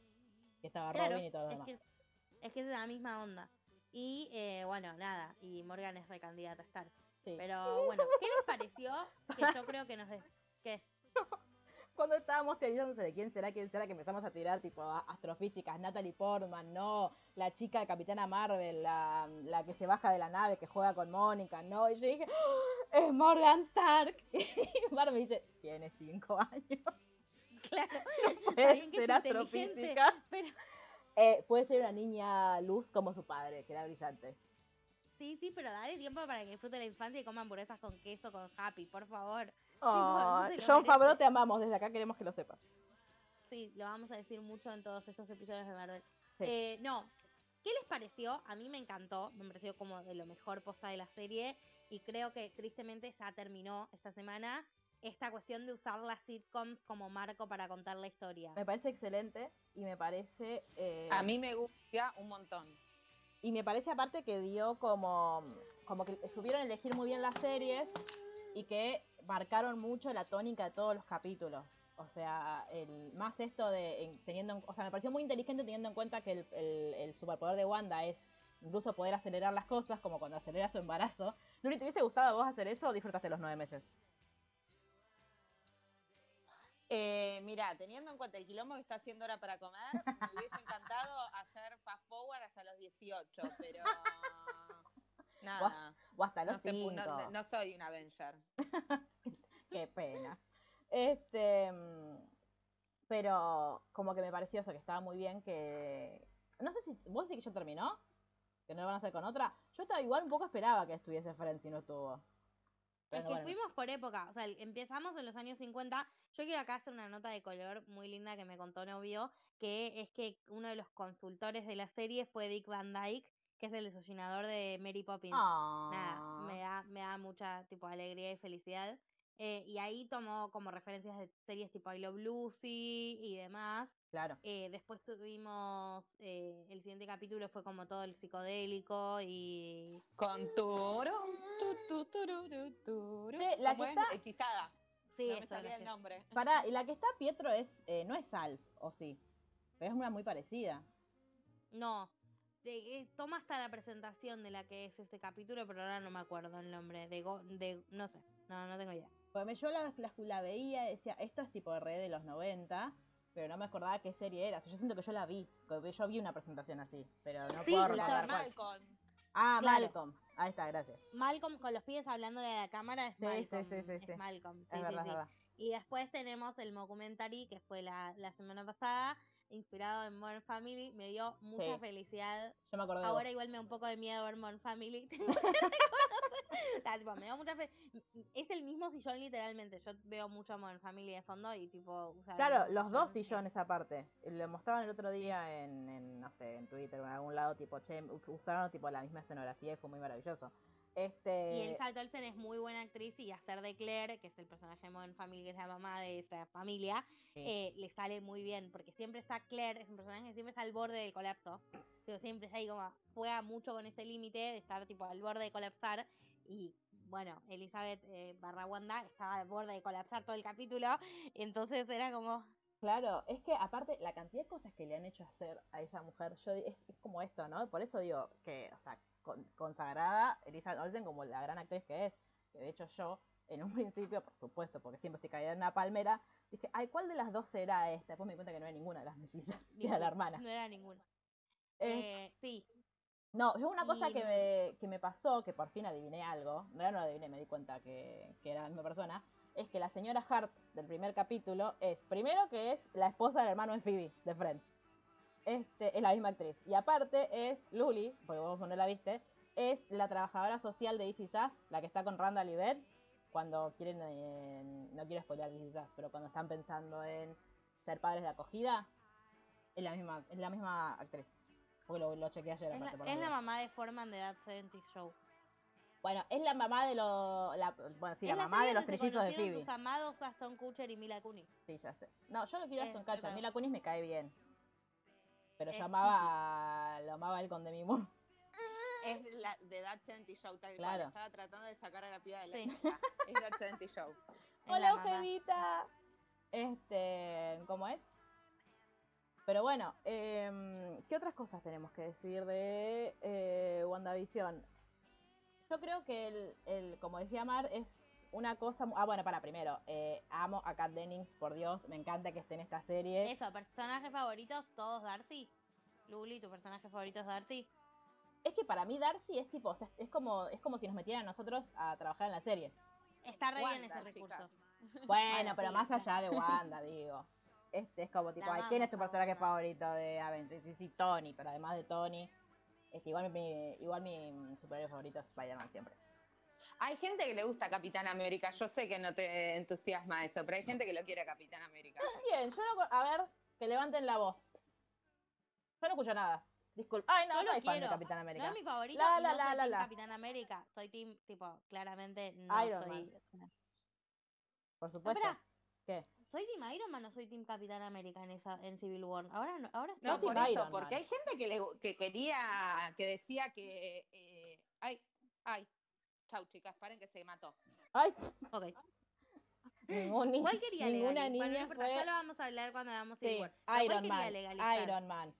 Que estaba Claro, Robin y todo lo es demás. que, es que es la misma onda. Y eh, bueno, nada, y Morgan es recandidata a estar. Sí. Pero bueno, ¿qué les pareció? Que yo creo que nos... de- que Cuando estábamos teorizando sobre quién será, quién será, que empezamos a tirar tipo a- astrofísicas, Natalie Portman, no, la chica de Capitana Marvel, la, la que se baja de la nave, que juega con Mónica, no, y yo dije, "¡Ah! es Morgan Stark. Y Mar me dice, tiene cinco años, claro, puede que es ser astrofísica. pero Eh, puede ser una niña luz como su padre, que era brillante. sí, sí, pero dale tiempo para que disfrute la infancia y coma hamburguesas con queso, con happy, por favor. Oh, John Favreau, te amamos, desde acá queremos que lo sepas. Sí, lo vamos a decir mucho en todos estos episodios de Marvel. Sí. Eh, no, ¿qué les pareció? A mí me encantó, me pareció como de lo mejor posta de la serie y creo que tristemente ya terminó esta semana esta cuestión de usar las sitcoms como marco para contar la historia. Me parece excelente y me parece... eh, A mí me gusta un montón. Y me parece aparte que dio como, como que supieron elegir muy bien las series y que marcaron mucho la tónica de todos los capítulos. O sea, el, más esto de en- teniendo, en- o sea, me pareció muy inteligente teniendo en cuenta que el, el- el superpoder de Wanda es incluso poder acelerar las cosas, como cuando acelera su embarazo. Luli, ¿te hubiese gustado a vos hacer eso o disfrutaste los nueve meses? Eh, mira, teniendo en cuenta el quilombo que está haciendo ahora para comer, me hubiese encantado hacer fast forward hasta los 18, pero nada. O hasta los No, se pu- cinco. no- no soy un Avenger. Qué pena. Este, mm, pero como que me pareció eso, que estaba muy bien que... No sé si... ¿Vos decís que ya terminó? ¿Que no lo van a hacer con otra? Yo estaba igual un poco esperaba que estuviese Friends y no estuvo. Pero Es que bueno. fuimos por época, o sea, empezamos en los años 50. Yo quiero acá hacer una nota de color muy linda que me contó Novio, que es que uno de los consultores de la serie fue Dick Van Dyke, que es el desayunador de Mary Poppins. Nada, Ah, me da, me da mucha tipo alegría y felicidad. Eh, y ahí tomó como referencias de series tipo I Love Lucy y demás. claro. Eh, después tuvimos, eh, el siguiente capítulo fue como todo el psicodélico y... Con turu, tu, tu, tururu, turu. Sí, la ¿Cómo que es? está- Hechizada. Sí, no me salía el nombre. Pará, y la que está Pietro es eh, no es Alf, ¿o sí? Pero es una muy parecida. No, de- eh, toma hasta la presentación de la que es este capítulo, pero ahora no me acuerdo el nombre. De, Go- de no sé, no, no tengo idea. Porque me- yo la, la, la veía y decía, esto es tipo de red de los 90, pero no me acordaba qué serie era. O sea, yo siento que yo la vi, que yo vi una presentación así, pero no Sí, puedo la recordar La de. Malcolm. Ah, Claro. Malcolm. Ahí está, gracias. Malcolm con los pibes hablándole a la cámara es Sí, sí, Malcolm. sí, sí, es sí. Malcolm. sí, es sí, verdad, verdad. Y después tenemos el documentary que fue la, la semana pasada, inspirado en Modern Family. Me dio mucha Sí. felicidad. Yo me de Ahora igual me da un poco de miedo ver Modern Family. Está, tipo, me mucha fe. Es el mismo sillón literalmente. Yo veo mucho Modern Family de fondo y tipo... usan Claro, el los dos sillones aparte. Lo mostraban el otro día en, en, no sé, en Twitter o en algún lado, tipo, che, usaron tipo la misma escenografía y fue muy maravilloso. Este, Y Elizabeth Olsen es muy buena actriz y hacer de Claire, que es el personaje de Modern Family, que es la mamá de esta familia, Sí. eh, le sale muy bien, porque siempre está Claire, es un personaje que siempre está al borde del colapso, pero siempre está ahí como, juega mucho con ese límite de estar tipo al borde de colapsar, y bueno, Elizabeth eh, barra Wanda estaba al borde de colapsar todo el capítulo, entonces era como, Claro, es que aparte la cantidad de cosas que le han hecho hacer a esa mujer, yo es, es como esto, ¿no? Por eso digo que, o sea, con- consagrada Elizabeth Olsen como la gran actriz que es. Que de hecho yo, en un principio, por supuesto, porque siempre estoy caída en una palmera, dije, ay, ¿cuál de las dos será esta? Después me di cuenta que no era ninguna de las mellizas, que era la hermana. no era ninguna. Eh, Eh, sí, no, yo una cosa y- que me, que me pasó, que por fin adiviné algo, realidad no lo adiviné, me di cuenta que, que era la misma persona, es que la señora Hart del primer capítulo es, primero que es la esposa del hermano de Phoebe, de Friends. Este, es la misma actriz. Y aparte es Luli, porque vos no la viste, es la trabajadora social de Easy Sass, la que está con Randall y Beth, cuando quieren, eh, no quiero spoilear Easy Sass, pero cuando están pensando en ser padres de acogida, es la misma, es la misma actriz. Porque lo, lo chequeé ayer es, la, es la mamá de Foreman de That 70 Show. Bueno, es la mamá de los. La, bueno, sí, Es la mamá de los trillizos de Phoebe. tus amados Aston Kutcher y Mila Kunis. Sí, ya sé. No, yo lo quiero Es Aston verdad. Mila Kunis me cae bien. Pero Es yo amaba a, lo amaba a él con Demi Moore. Es la de That 70 Show tal Claro. cual. Estaba tratando de sacar a la piba de la Sí. Es That 70 Show. La Hola. Ojevita. Este, ¿cómo es? Pero bueno, em, ¿qué otras cosas tenemos que decir de eh, WandaVision? Yo creo que el, el, como decía Mar, es una cosa... mu- Ah, bueno, para primero, eh, amo a Kat Dennings, por Dios, me encanta que esté en esta serie. Eso, personajes favoritos, todos Darcy. Luli, tu personaje favorito es Darcy. Es que para mí Darcy es tipo, o sea, es como, es como si nos metieran a nosotros a trabajar en la serie. Está re bien ese recurso. chicas. Bueno, Bueno, pero sí, más allá de Wanda, digo. Este es como tipo, ay, ¿quién es tu personaje favorito de Avengers? Sí, sí, Tony, pero además de Tony, es que igual mi, igual mi superhéroe favorito es Spider-Man siempre. Hay gente que le gusta Capitán América. Yo sé que no te entusiasma eso, pero hay gente que lo quiere a Capitán América. Bien, yo no, a ver, que levanten la voz. Yo no escucho nada. Disculpa. Ay, no, Yo no fan de. Capitán No América. es mi favorito, La, y la, no la, soy la, team la. Capitán América. Soy team, tipo, claramente no Iron soy... Por supuesto. espera. ¿Qué? ¿Soy Team Iron Man o soy Team Capitán América en esa en Civil War? Ahora no, ahora No, por Team eso, Iron porque Man. hay gente que, le, que quería, que decía que... eh, ay, ay. Chau, chicas, paren que se mató. Ay, Ok. ningún ¿Cuál quería ninguna legalizar? Bueno, no niña importa, fue... ya lo vamos a hablar cuando hagamos Civil Sí, War. Pero ¿cuál Iron quería Man. Iron Man.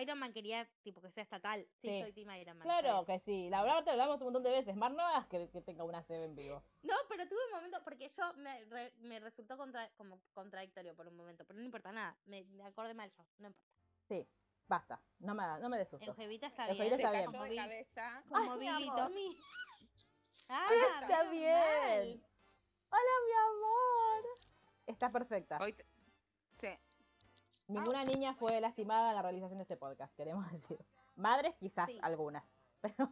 Iron Man quería tipo que sea estatal. Sí, Sí. soy Team Iron Man. está Claro que sí. La verdad te hablamos un montón de veces. Mar, no hagas que, que tenga una CB en vivo. No, pero tuve un momento, porque yo me, re- me resultó contra- como contradictorio por un momento, pero no importa nada, me, me acordé mal yo, no importa. Sí, basta. No me, no me des susto. Eugevita está Eugevita bien. Se está bien. cayó Como de cabeza. Como Billy. Tommy. Ah, Está menos bien. mal. Hola, mi amor. Está perfecta. Hoy te- Sí. Ninguna niña fue lastimada en la realización de este podcast, queremos decir. Madres quizás Sí. algunas, pero...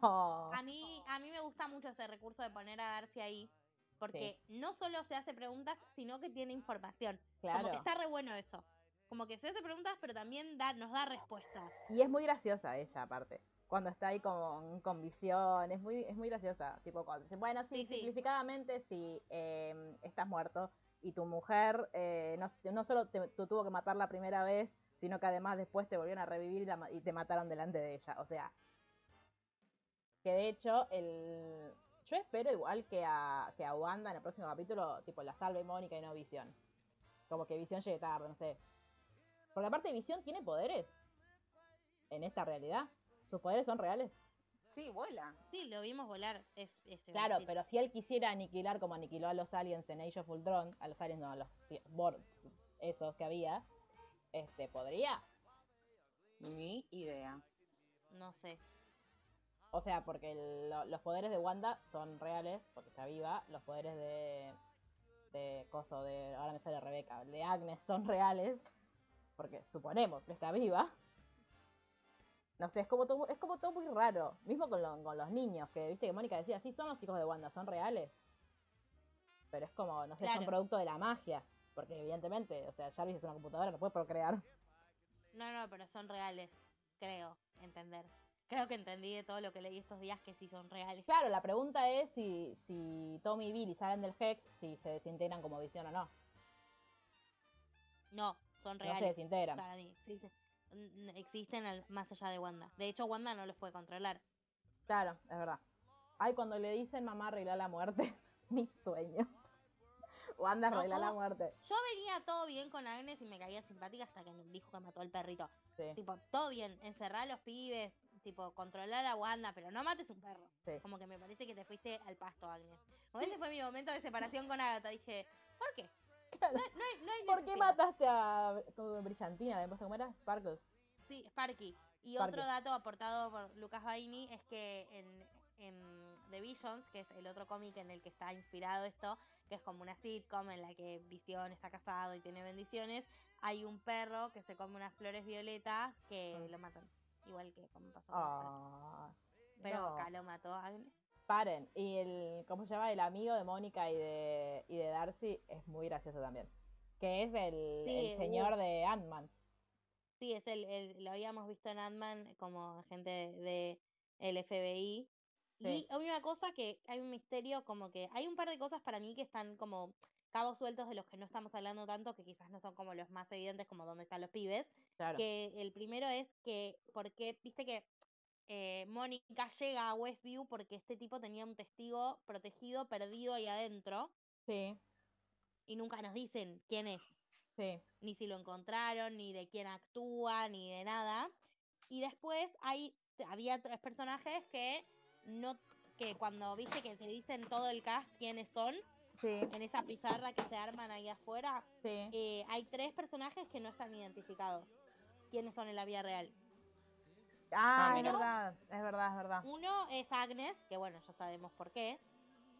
A mí, a mí me gusta mucho ese recurso de poner a Darcy ahí, porque no solo se hace preguntas, sino que tiene información. Como Claro. que está re bueno eso. Como que se hace preguntas, pero también da, nos da respuestas. Y es muy graciosa ella, aparte. Cuando está ahí con, con visión, es muy, es muy graciosa. Tipo, cuando dice, bueno, sí, Sí, sí. simplificadamente, si eh, estás muerto y tu mujer eh, no, no solo te, tuvo que matar la primera vez, sino que además después te volvieron a revivir y, la y te mataron delante de ella. O sea, que de hecho, el... yo espero igual que a, que a Wanda en el próximo capítulo, tipo, la salve Mónica y no Visión. Como que Visión llegue tarde, no sé. Porque aparte Visión tiene poderes en esta realidad. Sus poderes son reales. Sí, vuela. Sí, lo vimos volar. Es, es Claro, pero si él quisiera aniquilar como aniquiló a los aliens en Age of Ultron, a los aliens no, a los Borg, esos que había, este, podría. Ni idea. No sé. O sea, porque el- lo- los poderes de Wanda son reales, porque está viva. Los poderes de de coso de, ahora me sale Rebeca, de Agnes son reales, porque suponemos que está viva. No sé, es como todo, es como todo muy raro. Mismo con, lo- con los niños, que viste que Mónica decía, sí, son los chicos de Wanda, son reales. Pero es como, no sé, son Claro. producto de la magia. Porque evidentemente, o sea, Jarvis es una computadora, no puede procrear. No, no, pero son reales, creo, entender. Creo que entendí de todo lo que leí estos días que sí son reales. Claro, la pregunta es si, si Tommy y Billy salen del Hex, si se desintegran como visión o no. No, son No se reales. desintegran. para mí, sí, sí. Existen al- más allá de Wanda. De hecho, Wanda no los puede controlar. Claro, es verdad. Ay, cuando le dicen mamá arregla la muerte, mi sueño. Wanda No, arregla la muerte. Yo venía todo bien con Agnes y me caía simpática hasta que nos dijo que mató al perrito. Sí, Tipo, todo bien, encerrar a los pibes, tipo, controlar a Wanda, pero no mates un perro. sí. Como que me parece que te fuiste al pasto, Agnes. Como ese fue mi momento de separación con Agatha. Dije, ¿por qué? Claro. No, no hay, no hay ¿Por qué mataste a como Brillantina? ¿Le puesto cómo era? Sparkles. Sí, Sparky. Y Sparky. otro dato aportado por Lucas Baini es que en, en The Visions, que es el otro cómic en el que está inspirado esto, que es como una sitcom en la que Visión está casado y tiene bendiciones, hay un perro que se come unas flores violetas que Mm. lo matan. Igual que como pasó. Ah, Pero no. acá lo mató Agnes. Paren. Y el, ¿cómo se llama? El amigo de Mónica y de, y de Darcy es muy gracioso también. Que es el, Sí, el uh. señor de Ant-Man. Sí, es el, el- lo habíamos visto en Ant-Man como agente de, de el FBI. Sí. Y hay una cosa que hay un misterio, como que hay un par de cosas para mí que están como cabos sueltos de los que no estamos hablando tanto, que quizás no son como los más evidentes, como dónde están los pibes. Claro. Que el primero es que, porque, viste que eh, Mónica llega a Westview porque este tipo tenía un testigo protegido, perdido ahí adentro, Sí, y nunca nos dicen quién es sí. ni si lo encontraron, ni de quién actúa, ni de nada. Y después hay, había tres personajes que no, que cuando viste que te dicen todo el cast quiénes son, Sí, en esa pizarra que se arman ahí afuera, sí. eh, hay tres personajes que no están identificados. ¿Quiénes son en la vida real? Ah, es mira. verdad, es verdad, es verdad. Uno es Agnes, que bueno, ya sabemos por qué.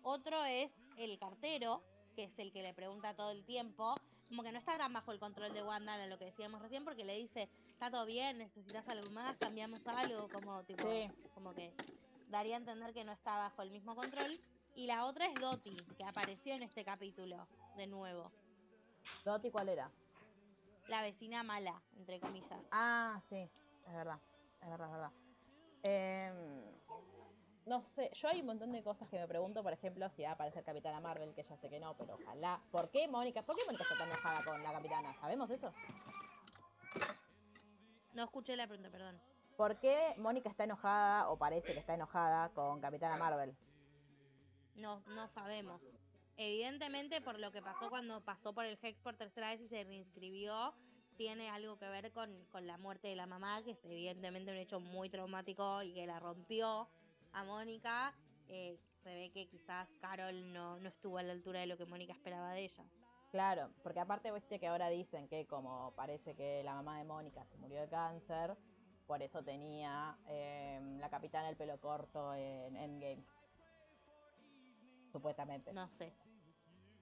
Otro es el cartero, que es el que le pregunta todo el tiempo. Como que no está tan bajo el control de Wanda, lo que decíamos recién, porque le dice, está todo bien, necesitas algo más, cambiamos algo, como tipo, Sí. como que daría a entender que no está bajo el mismo control. Y la otra es Dottie, que apareció en este capítulo, de nuevo. Doti, ¿cuál era? La vecina mala, entre comillas. Ah, sí, es verdad, es verdad, es verdad. Em, no sé, yo hay un montón de cosas que me pregunto, por ejemplo, si va a aparecer Capitana Marvel, que ya sé que no, pero ojalá. ¿Por qué Mónica? ¿Por qué Mónica está tan enojada con la Capitana? ¿Sabemos eso? No escuché la pregunta, perdón. ¿Por qué Mónica está enojada o parece que está enojada con Capitana Marvel? No, no sabemos. Evidentemente, por lo que pasó cuando pasó por el Hex por tercera vez y se reinscribió, tiene algo que ver con, con la muerte de la mamá, que es evidentemente un hecho muy traumático y que la rompió a Mónica. Eh, se ve que quizás Carol no, no estuvo a la altura de lo que Mónica esperaba de ella. Claro, porque aparte viste que ahora dicen que como parece que la mamá de Mónica se murió de cáncer, por eso tenía em, la capitana el pelo corto en Endgame. Supuestamente. No sé.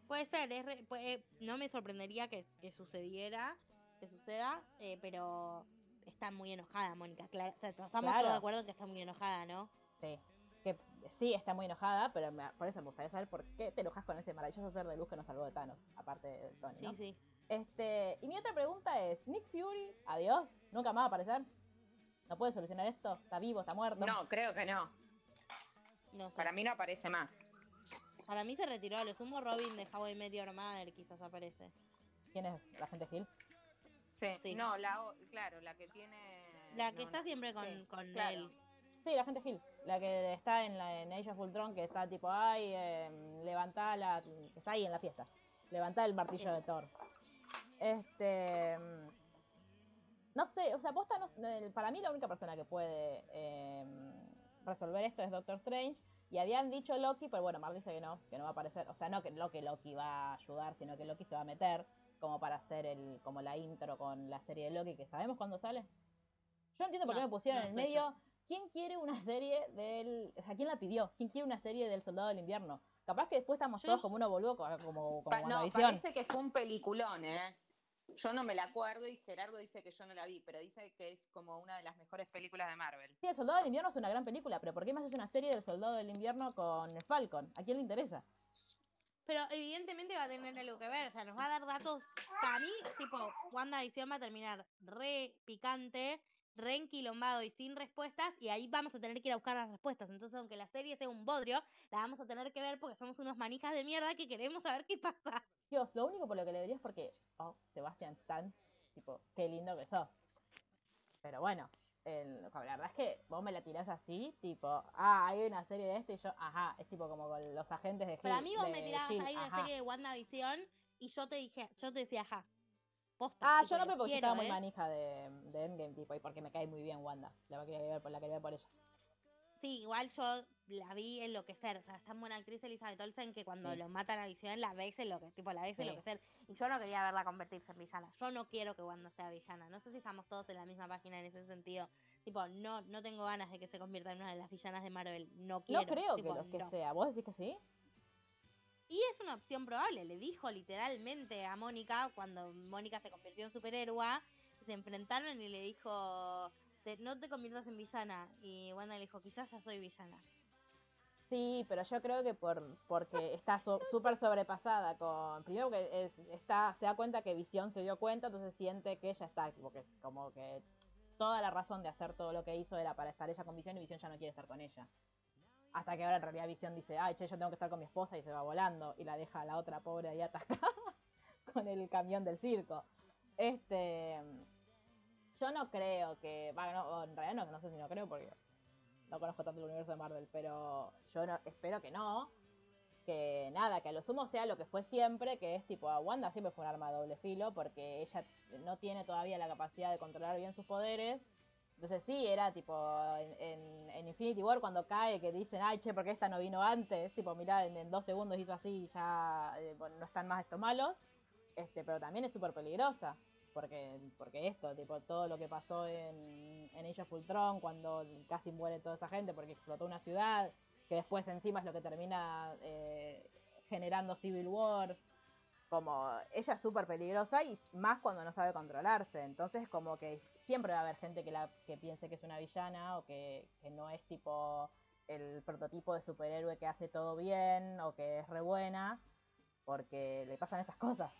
Puede ser, es re- puede- no me sorprendería que, que sucediera, que suceda, eh, pero está muy enojada Mónica. Claro, o sea, estamos Claro. todos de acuerdo en que está muy enojada, ¿no? Sí. Que sí, está muy enojada, pero me- por eso me gustaría saber por qué te enojas con ese maravilloso ser de luz que nos salvó de Thanos, aparte de Tony, Sí, ¿no? sí. Este, y mi otra pregunta es, Nick Fury, adiós, nunca más va a aparecer. ¿No puede solucionar esto? ¿Está vivo? ¿Está muerto? No, creo que no. No sé. Para mí no aparece más. Para mí se retiró. A lo sumo Robin de How I Met Your Mother quizás aparece. ¿Quién es la gente Gil? Sí. Sí. No, la, o- claro, la que tiene. La que no, está no. siempre con, Sí, con claro. él. Sí, la gente Gil, la que está en la en Age of Ultron, que está tipo, ay, eh, levantá la, está ahí en la fiesta, levantá el martillo Sí. de Thor. Este, mm, no sé, o sea, posta, no- para mí la única persona que puede eh, resolver esto es Doctor Strange, y habían dicho Loki, pero bueno, Mar dice que no, que no va a aparecer, o sea, no que no que Loki va a ayudar, sino que Loki se va a meter como para hacer el, como la intro con la serie de Loki, que sabemos cuándo sale. Yo no entiendo por qué me pusieron no en el medio ¿Quién quiere una serie del... O sea, ¿quién la pidió? ¿Quién quiere una serie del Soldado del Invierno? Capaz que después estamos Yo- todos como uno boludo, como, como, Pa- no, parece que fue un peliculón, ¿eh? Yo no me la acuerdo y Gerardo dice que yo no la vi, pero dice que es como una de las mejores películas de Marvel. Sí, El Soldado del Invierno es una gran película, pero ¿por qué me haces una serie del Soldado del Invierno con el Falcon? ¿A quién le interesa? Pero evidentemente va a tener algo que ver, o sea, nos va a dar datos. Para mí, tipo, WandaVision va a terminar re picante, re enquilombado y sin respuestas, y ahí vamos a tener que ir a buscar las respuestas. Entonces, aunque la serie sea un bodrio, la vamos a tener que ver porque somos unos manijas de mierda que queremos saber qué pasa. Dios, lo único por lo que le vería es porque, oh, Sebastian Stan, tipo, qué lindo que sos. Pero bueno, el- la verdad es que vos me la tirás así, tipo, ah, hay una serie de este y yo, ajá, es tipo como con los agentes de Pero a Hill- mí vos me tirabas ahí una ajá. serie de WandaVision y yo te dije, yo te decía, ajá. Posta, Ah, yo no, pero porque yo estaba muy ¿eh? manija de, de Endgame, tipo, y porque me cae muy bien Wanda. La quería ver por, la quería ver por ella. Sí, igual yo la vi enloquecer. O sea, es tan buena actriz Elizabeth Olsen que cuando Sí. lo matan a Visión la ves enloquecer, tipo, la ves Sí. enloquecer. Y yo no quería verla convertirse en villana. Yo no quiero que Wanda sea villana. No sé si estamos todos en la misma página en ese sentido. Tipo, no, no tengo ganas de que se convierta en una de las villanas de Marvel. No quiero. No creo tipo, que lo que no. sea. ¿Vos decís que sí? Y es una opción probable. Le dijo literalmente a Mónica cuando Mónica se convirtió en superhéroe. Se enfrentaron y le dijo: "Te- No te conviertas en villana. Y Wanda le dijo: Quizás ya soy villana. Sí, pero yo creo que por porque está súper sobrepasada con... Primero que es, está, se da cuenta que Visión se dio cuenta, entonces siente que ella está, como que, como que toda la razón de hacer todo lo que hizo era para estar ella con Visión y Visión ya no quiere estar con ella. Hasta que ahora en realidad Visión dice, ay, che, yo tengo que estar con mi esposa y se va volando y la deja a la otra pobre ahí atascada con el camión del circo. Este... Yo no creo que... Bueno, no, en realidad no, no sé si no creo porque no conozco tanto el universo de Marvel, pero yo no, espero que no. Que nada, que a lo sumo sea lo que fue siempre, que es tipo, a Wanda siempre fue un arma de doble filo, porque ella no tiene todavía la capacidad de controlar bien sus poderes. Entonces sí, era tipo, en, en- Infinity War cuando cae, que dicen, ay, che, porque esta no vino antes? Tipo, mirá, en, dos segundos hizo así y ya eh, no están más estos malos. Este, pero también es súper peligrosa. Porque, porque esto, tipo, todo lo que pasó en, en Age of Ultron, cuando casi muere toda esa gente porque explotó una ciudad, que después encima es lo que termina eh, generando Civil War. Como ella es súper peligrosa y más cuando no sabe controlarse. Entonces, como que siempre va a haber gente que, la, que piense que es una villana o que, que no es tipo el prototipo de superhéroe que hace todo bien o que es re buena, porque le pasan estas cosas.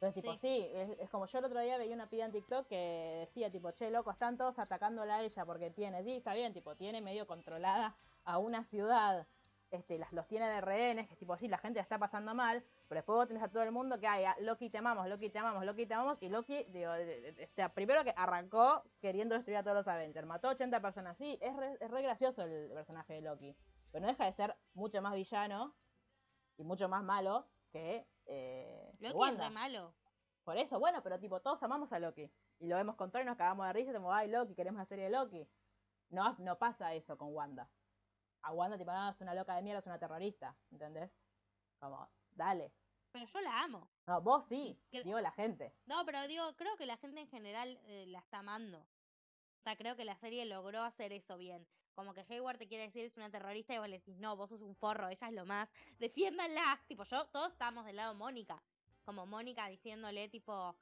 Entonces, tipo, Sí. sí, es, es como yo el otro día veía una piba en TikTok que decía, tipo, che, loco, están todos atacándola a ella porque tiene, sí, está bien, tipo, tiene medio controlada a una ciudad, este, las, los tiene de rehenes, que tipo, sí, la gente la está pasando mal, pero después vos tenés a todo el mundo que, ay, a Loki te amamos, Loki te amamos, Loki te amamos, y Loki, digo, este, primero que arrancó queriendo destruir a todos los Avengers, mató 80 personas, sí, es re, es re gracioso el personaje de Loki, pero no deja de ser mucho más villano y mucho más malo que, eh, que Loki es Wanda. re malo. Por eso, bueno, pero tipo, todos amamos a Loki. Y lo vemos con y nos cagamos de risa decimos, ay, Loki, queremos la serie de Loki. No, no pasa eso con Wanda. A Wanda, tipo, no, es una loca de mierda, es una terrorista, ¿entendés? Como, dale. Pero yo la amo. No, vos sí, Que- digo la gente. No, pero digo, creo que la gente en general eh, la está amando. O sea, creo que la serie logró hacer eso bien. Como que Hayward te quiere decir es una terrorista y vos le decís, no, vos sos un forro, ella es lo más. Defiéndanla. Tipo, yo, todos estábamos del lado Mónica. Como Mónica diciéndole, tipo,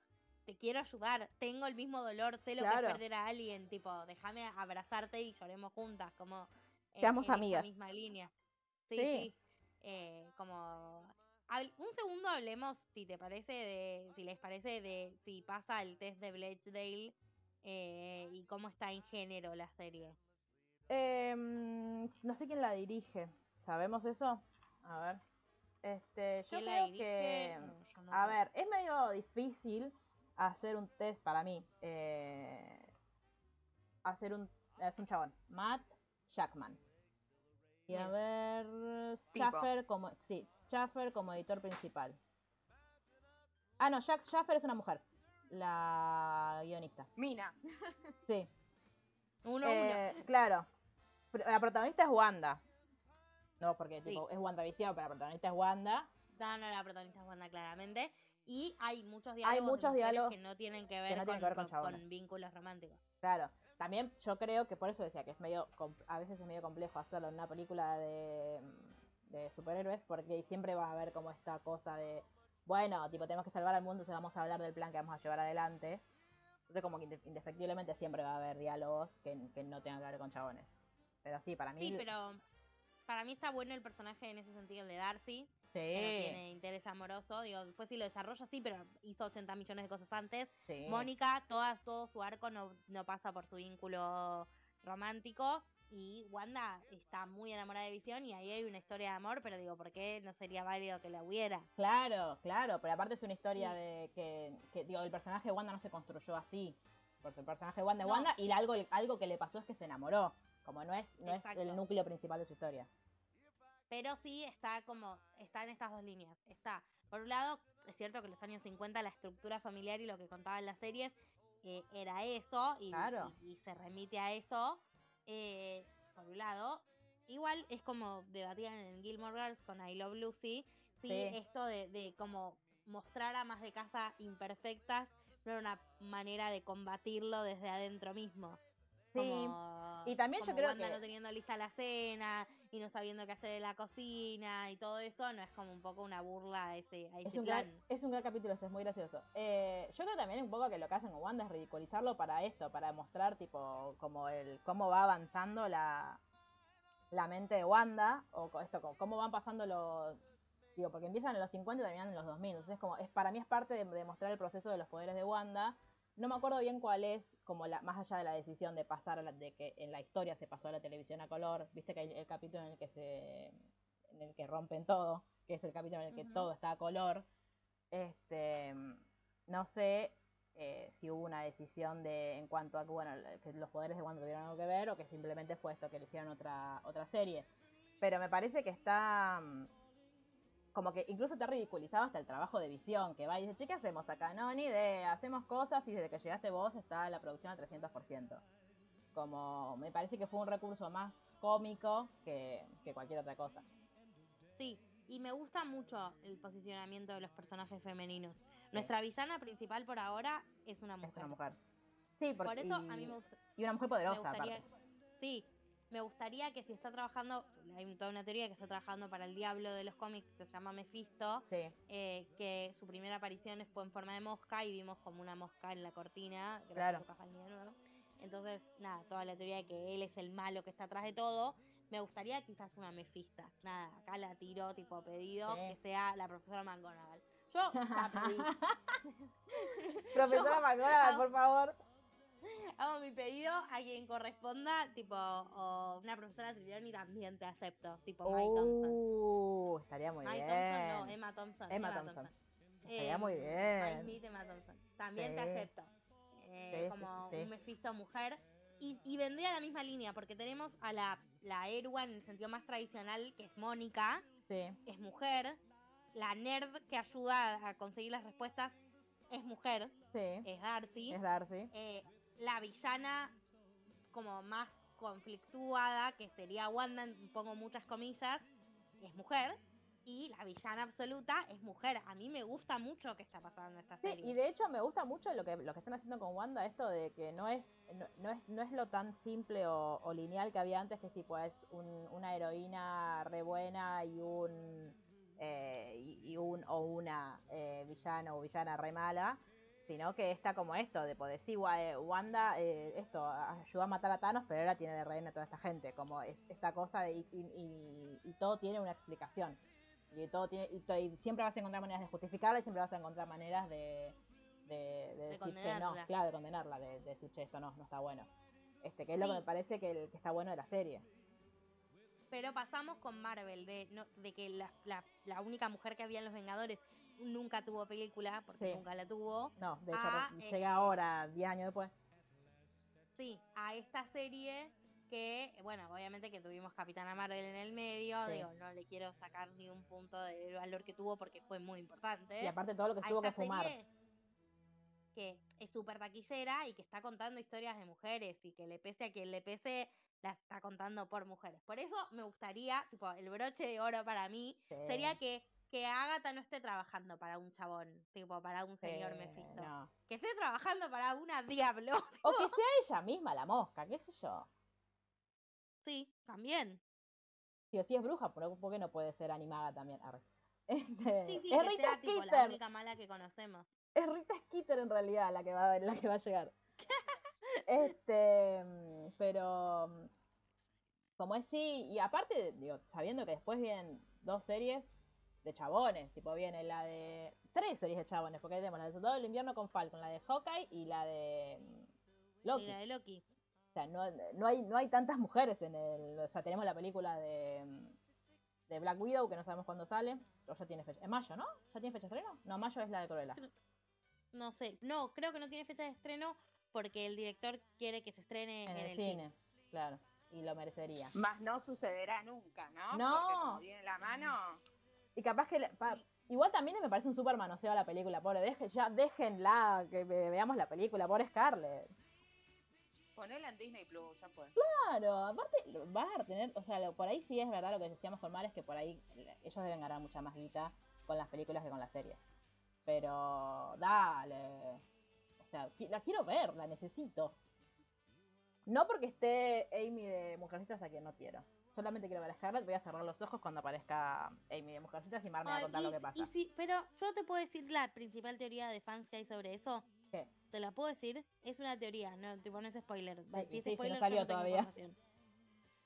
te quiero ayudar, tengo el mismo dolor, sé lo que Claro. es perder a alguien, tipo, déjame abrazarte y lloremos juntas, como en- Seamos en esa amigas. misma línea. Sí, Sí. sí. Eh, como un segundo hablemos, si te parece, de, si les parece, de si pasa el test de Blechdale eh, y cómo está en género la serie. Em, no sé quién la dirige. ¿Sabemos eso? A ver. Este, yo ¿Quién la creo dirige? que. No, yo no A ver, es medio difícil hacer un test para mí. eh, hacer un. Es un chabón. Matt Jackman. Y a ver. Schaffer como. Sí, Schaffer como editor principal. Ah, no, Jack Schaffer es una mujer. La guionista. Mina. Sí. Uno uno. Eh, claro. La protagonista es Wanda. No, porque Sí. tipo, es WandaVision, pero la protagonista es Wanda. No, no, la protagonista es Wanda, claramente. Y hay muchos diálogos, muchos que no tienen que ver, no tienen con, que ver con con- chabones. con vínculos románticos. Claro. También yo creo que por eso decía que es medio. com- A veces es medio complejo hacerlo en una película de, de superhéroes, porque siempre va a haber como esta cosa de, bueno, tipo, tenemos que salvar al mundo, se vamos a hablar del plan que vamos a llevar adelante. Entonces, como que inde- indefectiblemente siempre va a haber diálogos que, que no tengan que ver con chabones. Pero sí, para mí. Sí, pero para mí está bueno el personaje en ese sentido, el de Darcy, Sí, que no tiene interés amoroso. Digo, después sí lo desarrolla, sí, pero hizo 80 millones de cosas antes. sí. Mónica, toda, todo su arco no, no pasa por su vínculo romántico. Y Wanda está muy enamorada de Visión y ahí hay una historia de amor, pero digo, ¿por qué no sería válido que la hubiera? Claro, claro, pero aparte es una historia Sí. de que, que, digo, el personaje de Wanda no se construyó así. Porque el personaje de Wanda No. Wanda y algo, algo que le pasó es que se enamoró. Como no es, no es el núcleo principal de su historia. Pero sí está como, está en estas dos líneas. Está, por un lado, es cierto que en los años 50 la estructura familiar y lo que contaban las series eh, era eso y, Claro. y- y se remite a eso. Eh, por un lado, igual es como debatían en Gilmore Girls con I Love Lucy, sí, Sí. esto de, de como mostrar amas de casa imperfectas no era una manera de combatirlo desde adentro mismo. Sí, Como- y también yo creo Wanda que- no teniendo lista la cena y no sabiendo qué hacer en la cocina y todo eso, no es como un poco una burla a ese, a Es ese un, plan. gran, es un gran capítulo, ese, es muy gracioso. Eh, yo creo también un poco que lo que hacen con Wanda es ridiculizarlo para esto, para demostrar tipo como el cómo va avanzando la, la mente de Wanda, o esto, cómo van pasando los... Digo, porque empiezan en los 50 y terminan en los 2000, entonces es como, es, para mí es parte de demostrar el proceso de los poderes de Wanda. No me acuerdo bien cuál es, como la, más allá de la decisión de pasar, a la- de que en la historia se pasó a la televisión a color, viste que hay el capítulo en el que se en el que rompen todo, que es el capítulo en el que todo está a color. Este, no sé eh, si hubo una decisión de en cuanto a que bueno, que los poderes de Wanda tuvieron algo que ver o que simplemente fue esto que eligieron otra otra serie. Pero me parece que está como que incluso te ha ridiculizado hasta el trabajo de visión, que va y dice, che, ¿qué hacemos acá? No, ni idea, hacemos cosas y desde que llegaste vos está la producción al 300%. Como me parece que fue un recurso más cómico que, que cualquier otra cosa. Sí, y me gusta mucho el posicionamiento de los personajes femeninos. Nuestra villana principal por ahora es una mujer. Es una mujer. Sí, porque, Por eso y, a mí me, gusta, y una mujer poderosa, gustaría... Sí, me gustaría que si está trabajando, hay toda una teoría que está trabajando para el diablo de los cómics que se llama Mephisto, Sí, eh, que su primera aparición fue en forma de mosca y vimos como una mosca en la cortina, Claro. a Lucas Valnier, ¿no? Entonces, nada, toda la teoría de que él es el malo que está atrás de todo. Me gustaría quizás una mefista. Nada, acá la tiro tipo pedido Sí. que sea la profesora McGonagall. Yo la pedí. Profesora McGonagall, por favor. Hago mi pedido a quien corresponda, tipo, o una profesora Triliani también te acepto, tipo Mike Thompson. Uh, estaría muy Mike bien. Thompson, no, Emma Thompson. Emma Thompson. Estaría muy bien. Mike Smith, Emma Thompson. También te acepto. Eh, Sí, como sí, un Mephisto mujer. Y, y vendría a la misma línea, porque tenemos a la, la héroe en el sentido más tradicional, que es Mónica, Sí, es mujer. La nerd que ayuda a conseguir las respuestas es mujer, sí. es Darcy. Es Darcy. Eh, la villana como más conflictuada, que sería Wanda, pongo muchas comillas, es mujer. Y la villana absoluta es mujer. A mí me gusta mucho que está pasando en esta Sí, serie. y de hecho me gusta mucho lo que, lo que están haciendo con Wanda, esto de que no es, no, no es, no es lo tan simple o, o lineal que había antes, que es tipo, es un- una heroína re buena y un, eh, y, y un o una eh, villana o villana re mala, sino que está como esto, de poder decir, "Wa- eh, Wanda, eh, esto, ayudó a matar a Thanos, pero ahora tiene de reina a toda esta gente, como es esta cosa de, y, y- y- todo tiene una explicación. Y todo tiene, y, siempre vas a encontrar maneras de justificarla y siempre vas a encontrar maneras de, de, de decir, che, no, claro, de condenarla, de, de decir, che, esto no, no está bueno. Este, que es lo que Sí. me parece que, el- que está bueno de la serie. Pero pasamos con Marvel, de, no- de que la, la- la única mujer que había en Los Vengadores nunca tuvo película, porque Sí. nunca la tuvo. No, de hecho, eh, llega ahora, 10 años después. Sí, a esta serie que, bueno, obviamente que tuvimos Capitana Marvel en el medio, Sí. digo, no le quiero sacar ni un punto del valor que tuvo porque fue muy importante. Y aparte todo lo que a tuvo que fumar. que es súper taquillera y que está contando historias de mujeres y que le pese a quien le pese, las está contando por mujeres. Por eso me gustaría, tipo, el broche de oro para mí Sí, sería que, que Agatha no esté trabajando para un chabón, tipo, para un señor sí, Mephisto. no. Que esté trabajando para una Diablo. O que sea ella misma la mosca, qué sé yo. Sí, también. Sí o sí es bruja, ¿por qué no puede ser animada también? Este, Sí, sí, es que Rita sea tipo la única mala que conocemos. Es Rita Skeeter en realidad la que va a, la que va a llegar. este, pero como es sí, y aparte, digo, sabiendo que después vienen dos series de chabones, tipo viene la de tres series de chabones, porque ahí tenemos la de Soldado del Invierno con Falcon, la de Hawkeye y la de mm, Loki. Y la de Loki. O sea, no, no hay, no hay tantas mujeres en el. O sea, tenemos la película de, mm, de Black Widow, que no sabemos cuándo sale. O ya tiene fecha. ¿En mayo, no? ¿Ya tiene fecha de estreno? No, mayo es la de Cruella. No sé, no, creo que no tiene fecha de estreno porque el director quiere que se estrene En el cine, claro. Y lo merecería. Más no sucederá nunca, ¿no? No. Porque como viene la mano. Y capaz que. pa- igual también me parece un super manoseo la película, pobre. Deje, ya, déjenla, que ve- veamos la película, pobre Scarlett. Ponela en Disney Plus, ya fue. Claro, aparte vas a tener, o sea, lo- por ahí sí es verdad lo que decíamos con Mar, es que por ahí ellos deben ganar mucha más guita con las películas que con las series. Pero dale. O sea, la quiero ver, la necesito. No porque esté Amy de Mujercitas a quien no quiero. Solamente quiero ver a Scarlett, voy a cerrar los ojos cuando aparezca Amy de Mujercitas y Mar me va a contar y- lo que pasa. y sí, pero yo te puedo decir la principal teoría de fans que hay sobre eso. ¿Qué? Te la puedo decir, es una teoría, no, tipo, no es spoiler. y Si es sí, si no salió no todavía.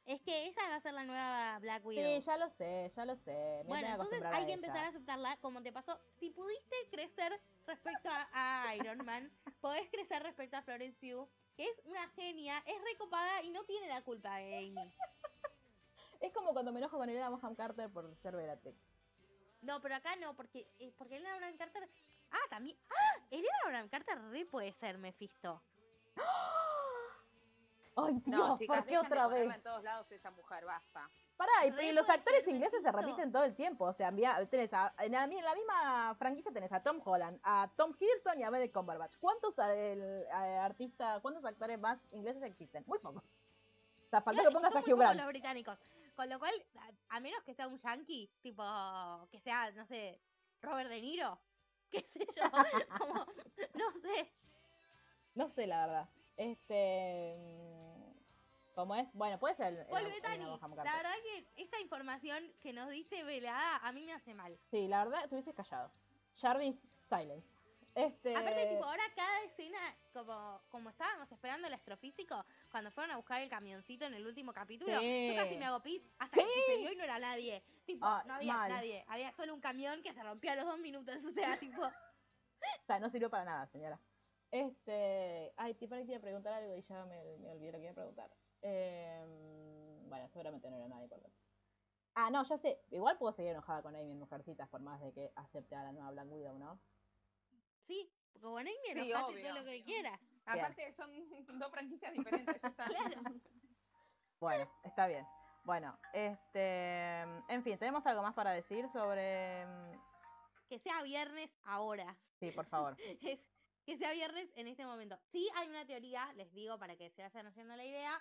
Es que ella va a ser la nueva Black Widow. Sí, ya lo sé, ya lo sé. Me Bueno, entonces hay que empezar a aceptarla como te pasó. Si pudiste crecer respecto a, a Iron Man, podés crecer respecto a Florence Pugh, que es una genia, es recopada y no tiene la culpa de Amy. Es como cuando me enojo con Elena Bonham Carter por ser Bellatrix. No, pero acá no, porque, eh, porque Elena Bonham Carter... Ah, también... Ah, Elena Bonham Carter re puede ser Mephisto. Ay, Dios, No, chicas, ¿por qué de otra vez? en todos lados esa mujer, basta. Pará, y, los actores ingleses se repiten todo el tiempo. O sea, envía- tenés a- en, la, mi- en la misma franquicia tenés a Tom Holland, a Tom Hiddleston y a Benedict Cumberbatch. ¿Cuántos eh, artistas, cuántos actores más ingleses existen? Muy pocos. O sea, falta que pongas a Hugh Grant. los británicos. Con lo cual, a, a menos que sea un yankee, tipo, que sea, no sé, Robert De Niro, qué sé yo, como, no sé. No sé, la verdad. Este... ¿Cómo es? Bueno, puede ser la verdad que esta información que nos diste velada a mí me hace mal. Sí, la verdad, estuvieses callado. Jarvis Silence. Este... Aparte, tipo, ahora cada escena, como, como estábamos esperando el astrofísico, cuando fueron a buscar el camioncito en el último capítulo, Sí. yo casi me hago pis hasta que Sí. sucedió y no era nadie. Tipo, Ah, no había mal. nadie. Había solo un camión que se rompió a los dos minutos. O sea, tipo, O sea, no sirvió para nada, señora. Este. Ay, que iba a preguntar algo y ya me, me olvidé lo que iba a preguntar. Em, bueno, seguramente no era nada importante. Ah, no, ya sé. Igual puedo seguir enojada con Amy en Mujercitas por más de que acepte a la nueva Black Widow, ¿no? sí, porque bueno, ahí Sí, obvio. todo lo que quieras. Aparte son dos franquicias diferentes, ya está. Claro. Bueno, está bien. Bueno, este. En fin, ¿tenemos algo más para decir sobre. mm, Que sea viernes ahora. Sí, por favor. Es que sea viernes en este momento. Sí hay una teoría, les digo para que se vayan haciendo la idea,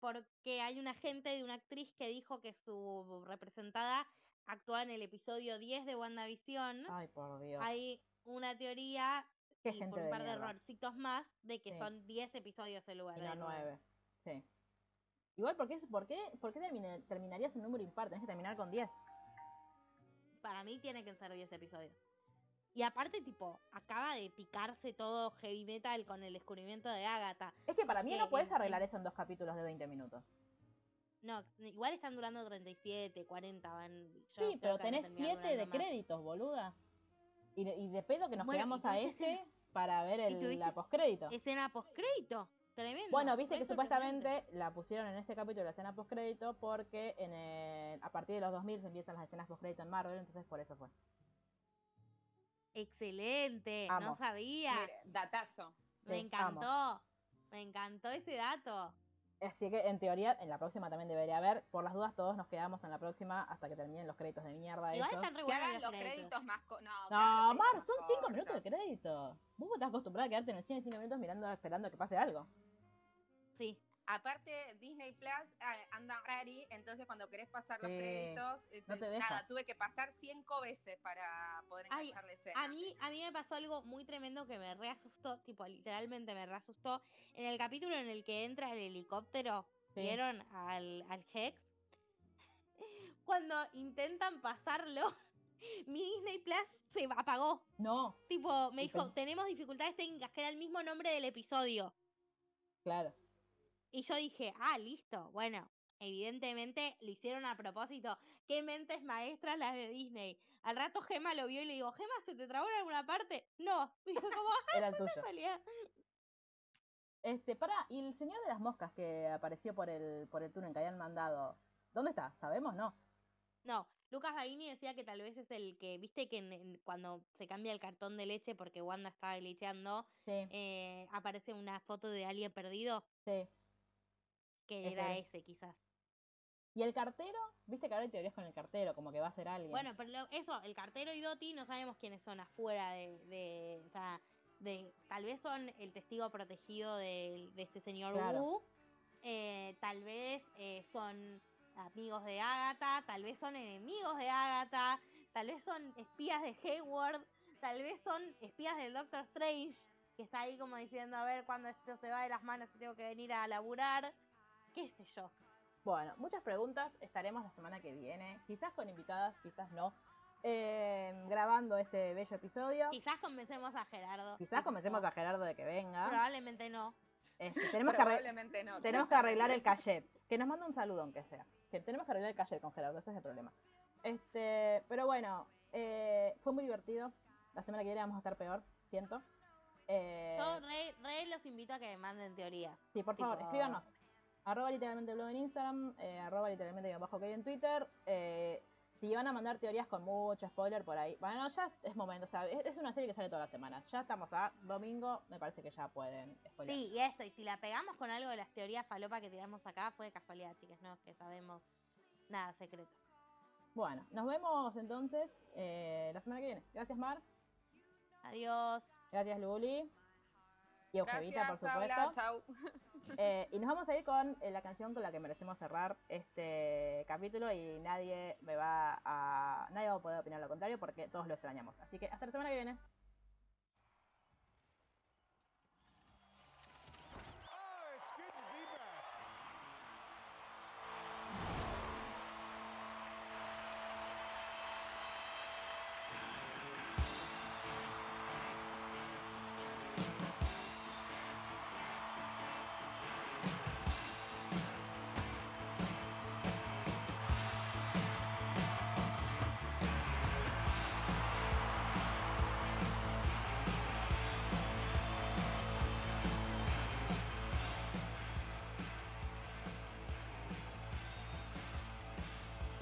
porque hay una gente de una actriz que dijo que su representada actúa en el episodio 10 de WandaVision. Ay, por Dios. Hay una teoría y gente por un de par de mierda. errorcitos más de que Sí. son 10 episodios en lugar Y de no nueve. nueve. Sí. Igual, ¿por qué, por qué, por qué termina- terminarías en número impar? Tenés que terminar con 10. Para mí tiene que ser 10 episodios. Y aparte, tipo, acaba de picarse todo heavy metal con el descubrimiento de Agatha. Es que para mí Que no puedes en- arreglar en- eso en dos capítulos de 20 minutos. No, igual están durando 37, 40. Van, yo Sí, pero tenés terminar 7 de más. créditos, boluda. Y de, y de pedo que nos Bueno, quedamos a ese escena- para ver el, la postcrédito. Escena postcrédito. Tremendo. Bueno, viste que supuestamente la pusieron en este capítulo la escena postcrédito porque en el- a partir de los 2000 se empiezan las escenas postcrédito en Marvel, entonces por eso fue. Excelente. Amo. No sabía. Mira, datazo. Me Sí, amo. encantó. Me encantó ese dato. Así que en teoría en la próxima también debería haber. Por las dudas todos nos quedamos en la próxima hasta que terminen los créditos de mierda Igual están re Que buenos hagan los los créditos. créditos más... co- No, No, Mar, son más 5 cortos. minutos de crédito. Vos estás acostumbrada a quedarte en el cine 5 minutos mirando, esperando a que pase algo. Sí. Aparte, Disney Plus eh, anda ready, entonces cuando querés pasar los créditos, eh, no te te- deja. nada, tuve que pasar cinco veces para poder Ay, enganchar la escena. A mí, a mí me pasó algo muy tremendo que me reasustó, tipo, literalmente me reasustó. En el capítulo en el que entra el helicóptero, Sí. ¿vieron? Al, al Hex. cuando intentan pasarlo, mi Disney Plus se apagó. No, Tipo, me dijo, tenemos dificultades técnicas, que era el mismo nombre del episodio. claro. Y yo dije, ah, listo. Bueno, evidentemente lo hicieron a propósito. Qué mentes maestras las de Disney. Al rato Gema lo vio y le digo, Gema, ¿se te trabó en alguna parte? No. Y yo como, ah, Era el tuyo. Este, para, y el señor de las moscas que apareció por el, por el túnel que habían mandado, ¿dónde está? ¿Sabemos? No. No, Lucas Baini decía que tal vez es el que, viste que en- en- cuando se cambia el cartón de leche porque Wanda estaba glitcheando, Sí, eh, aparece una foto de alguien perdido, sí. Que era ese quizás. ¿Y el cartero? Viste que ahora hay teorías con el cartero, como que va a ser alguien. Bueno, pero lo- eso, el cartero y Doti no sabemos quiénes son afuera de, de o sea, de, tal vez son el testigo protegido del- de, este señor Claro. Wu, eh, tal vez eh, son amigos de Agatha, tal vez son enemigos de Agatha, tal vez son espías de Hayward, tal vez son espías del Doctor Strange, que está ahí como diciendo, a ver cuando esto se va de las manos y tengo que venir a laburar, qué sé yo. Bueno, muchas preguntas. Estaremos la semana que viene, quizás con invitadas, quizás no, eh, grabando este bello episodio. Quizás convencemos a Gerardo. Quizás yo. a Gerardo de que venga. Probablemente no. Este, tenemos, que Probablemente no. tenemos que arreglar el cachet. Que nos mande un saludo, aunque sea. Que tenemos que arreglar el cachet con Gerardo, ese es el problema. Este, pero bueno, eh, fue muy divertido. La semana que viene vamos a estar peor, siento. Eh, Yo re, re los invito a que me manden teorías. Sí, por favor, Tipo- escríbanos. Arroba literalmente blog en Instagram, eh, arroba literalmente bajo que en Twitter. Eh, si van a mandar teorías con mucho spoiler por ahí. Bueno, ya es momento, o sea, es, es una serie que sale todas las semanas. Ya estamos a domingo, me parece que ya pueden spoiler. Sí, y esto, y si la pegamos con algo de las teorías falopa que tiramos acá, fue de casualidad, chicas, no es que sabemos nada secreto. Bueno, nos vemos entonces eh, la semana que viene. Gracias, Mar. Adiós. Gracias, Luli. Y Eugevita, por supuesto. Chau. Eh, y nos vamos a ir con eh, la canción con la que merecemos cerrar este capítulo y nadie me va a nadie va a poder opinar lo contrario porque todos lo extrañamos. Así que hasta la semana que viene.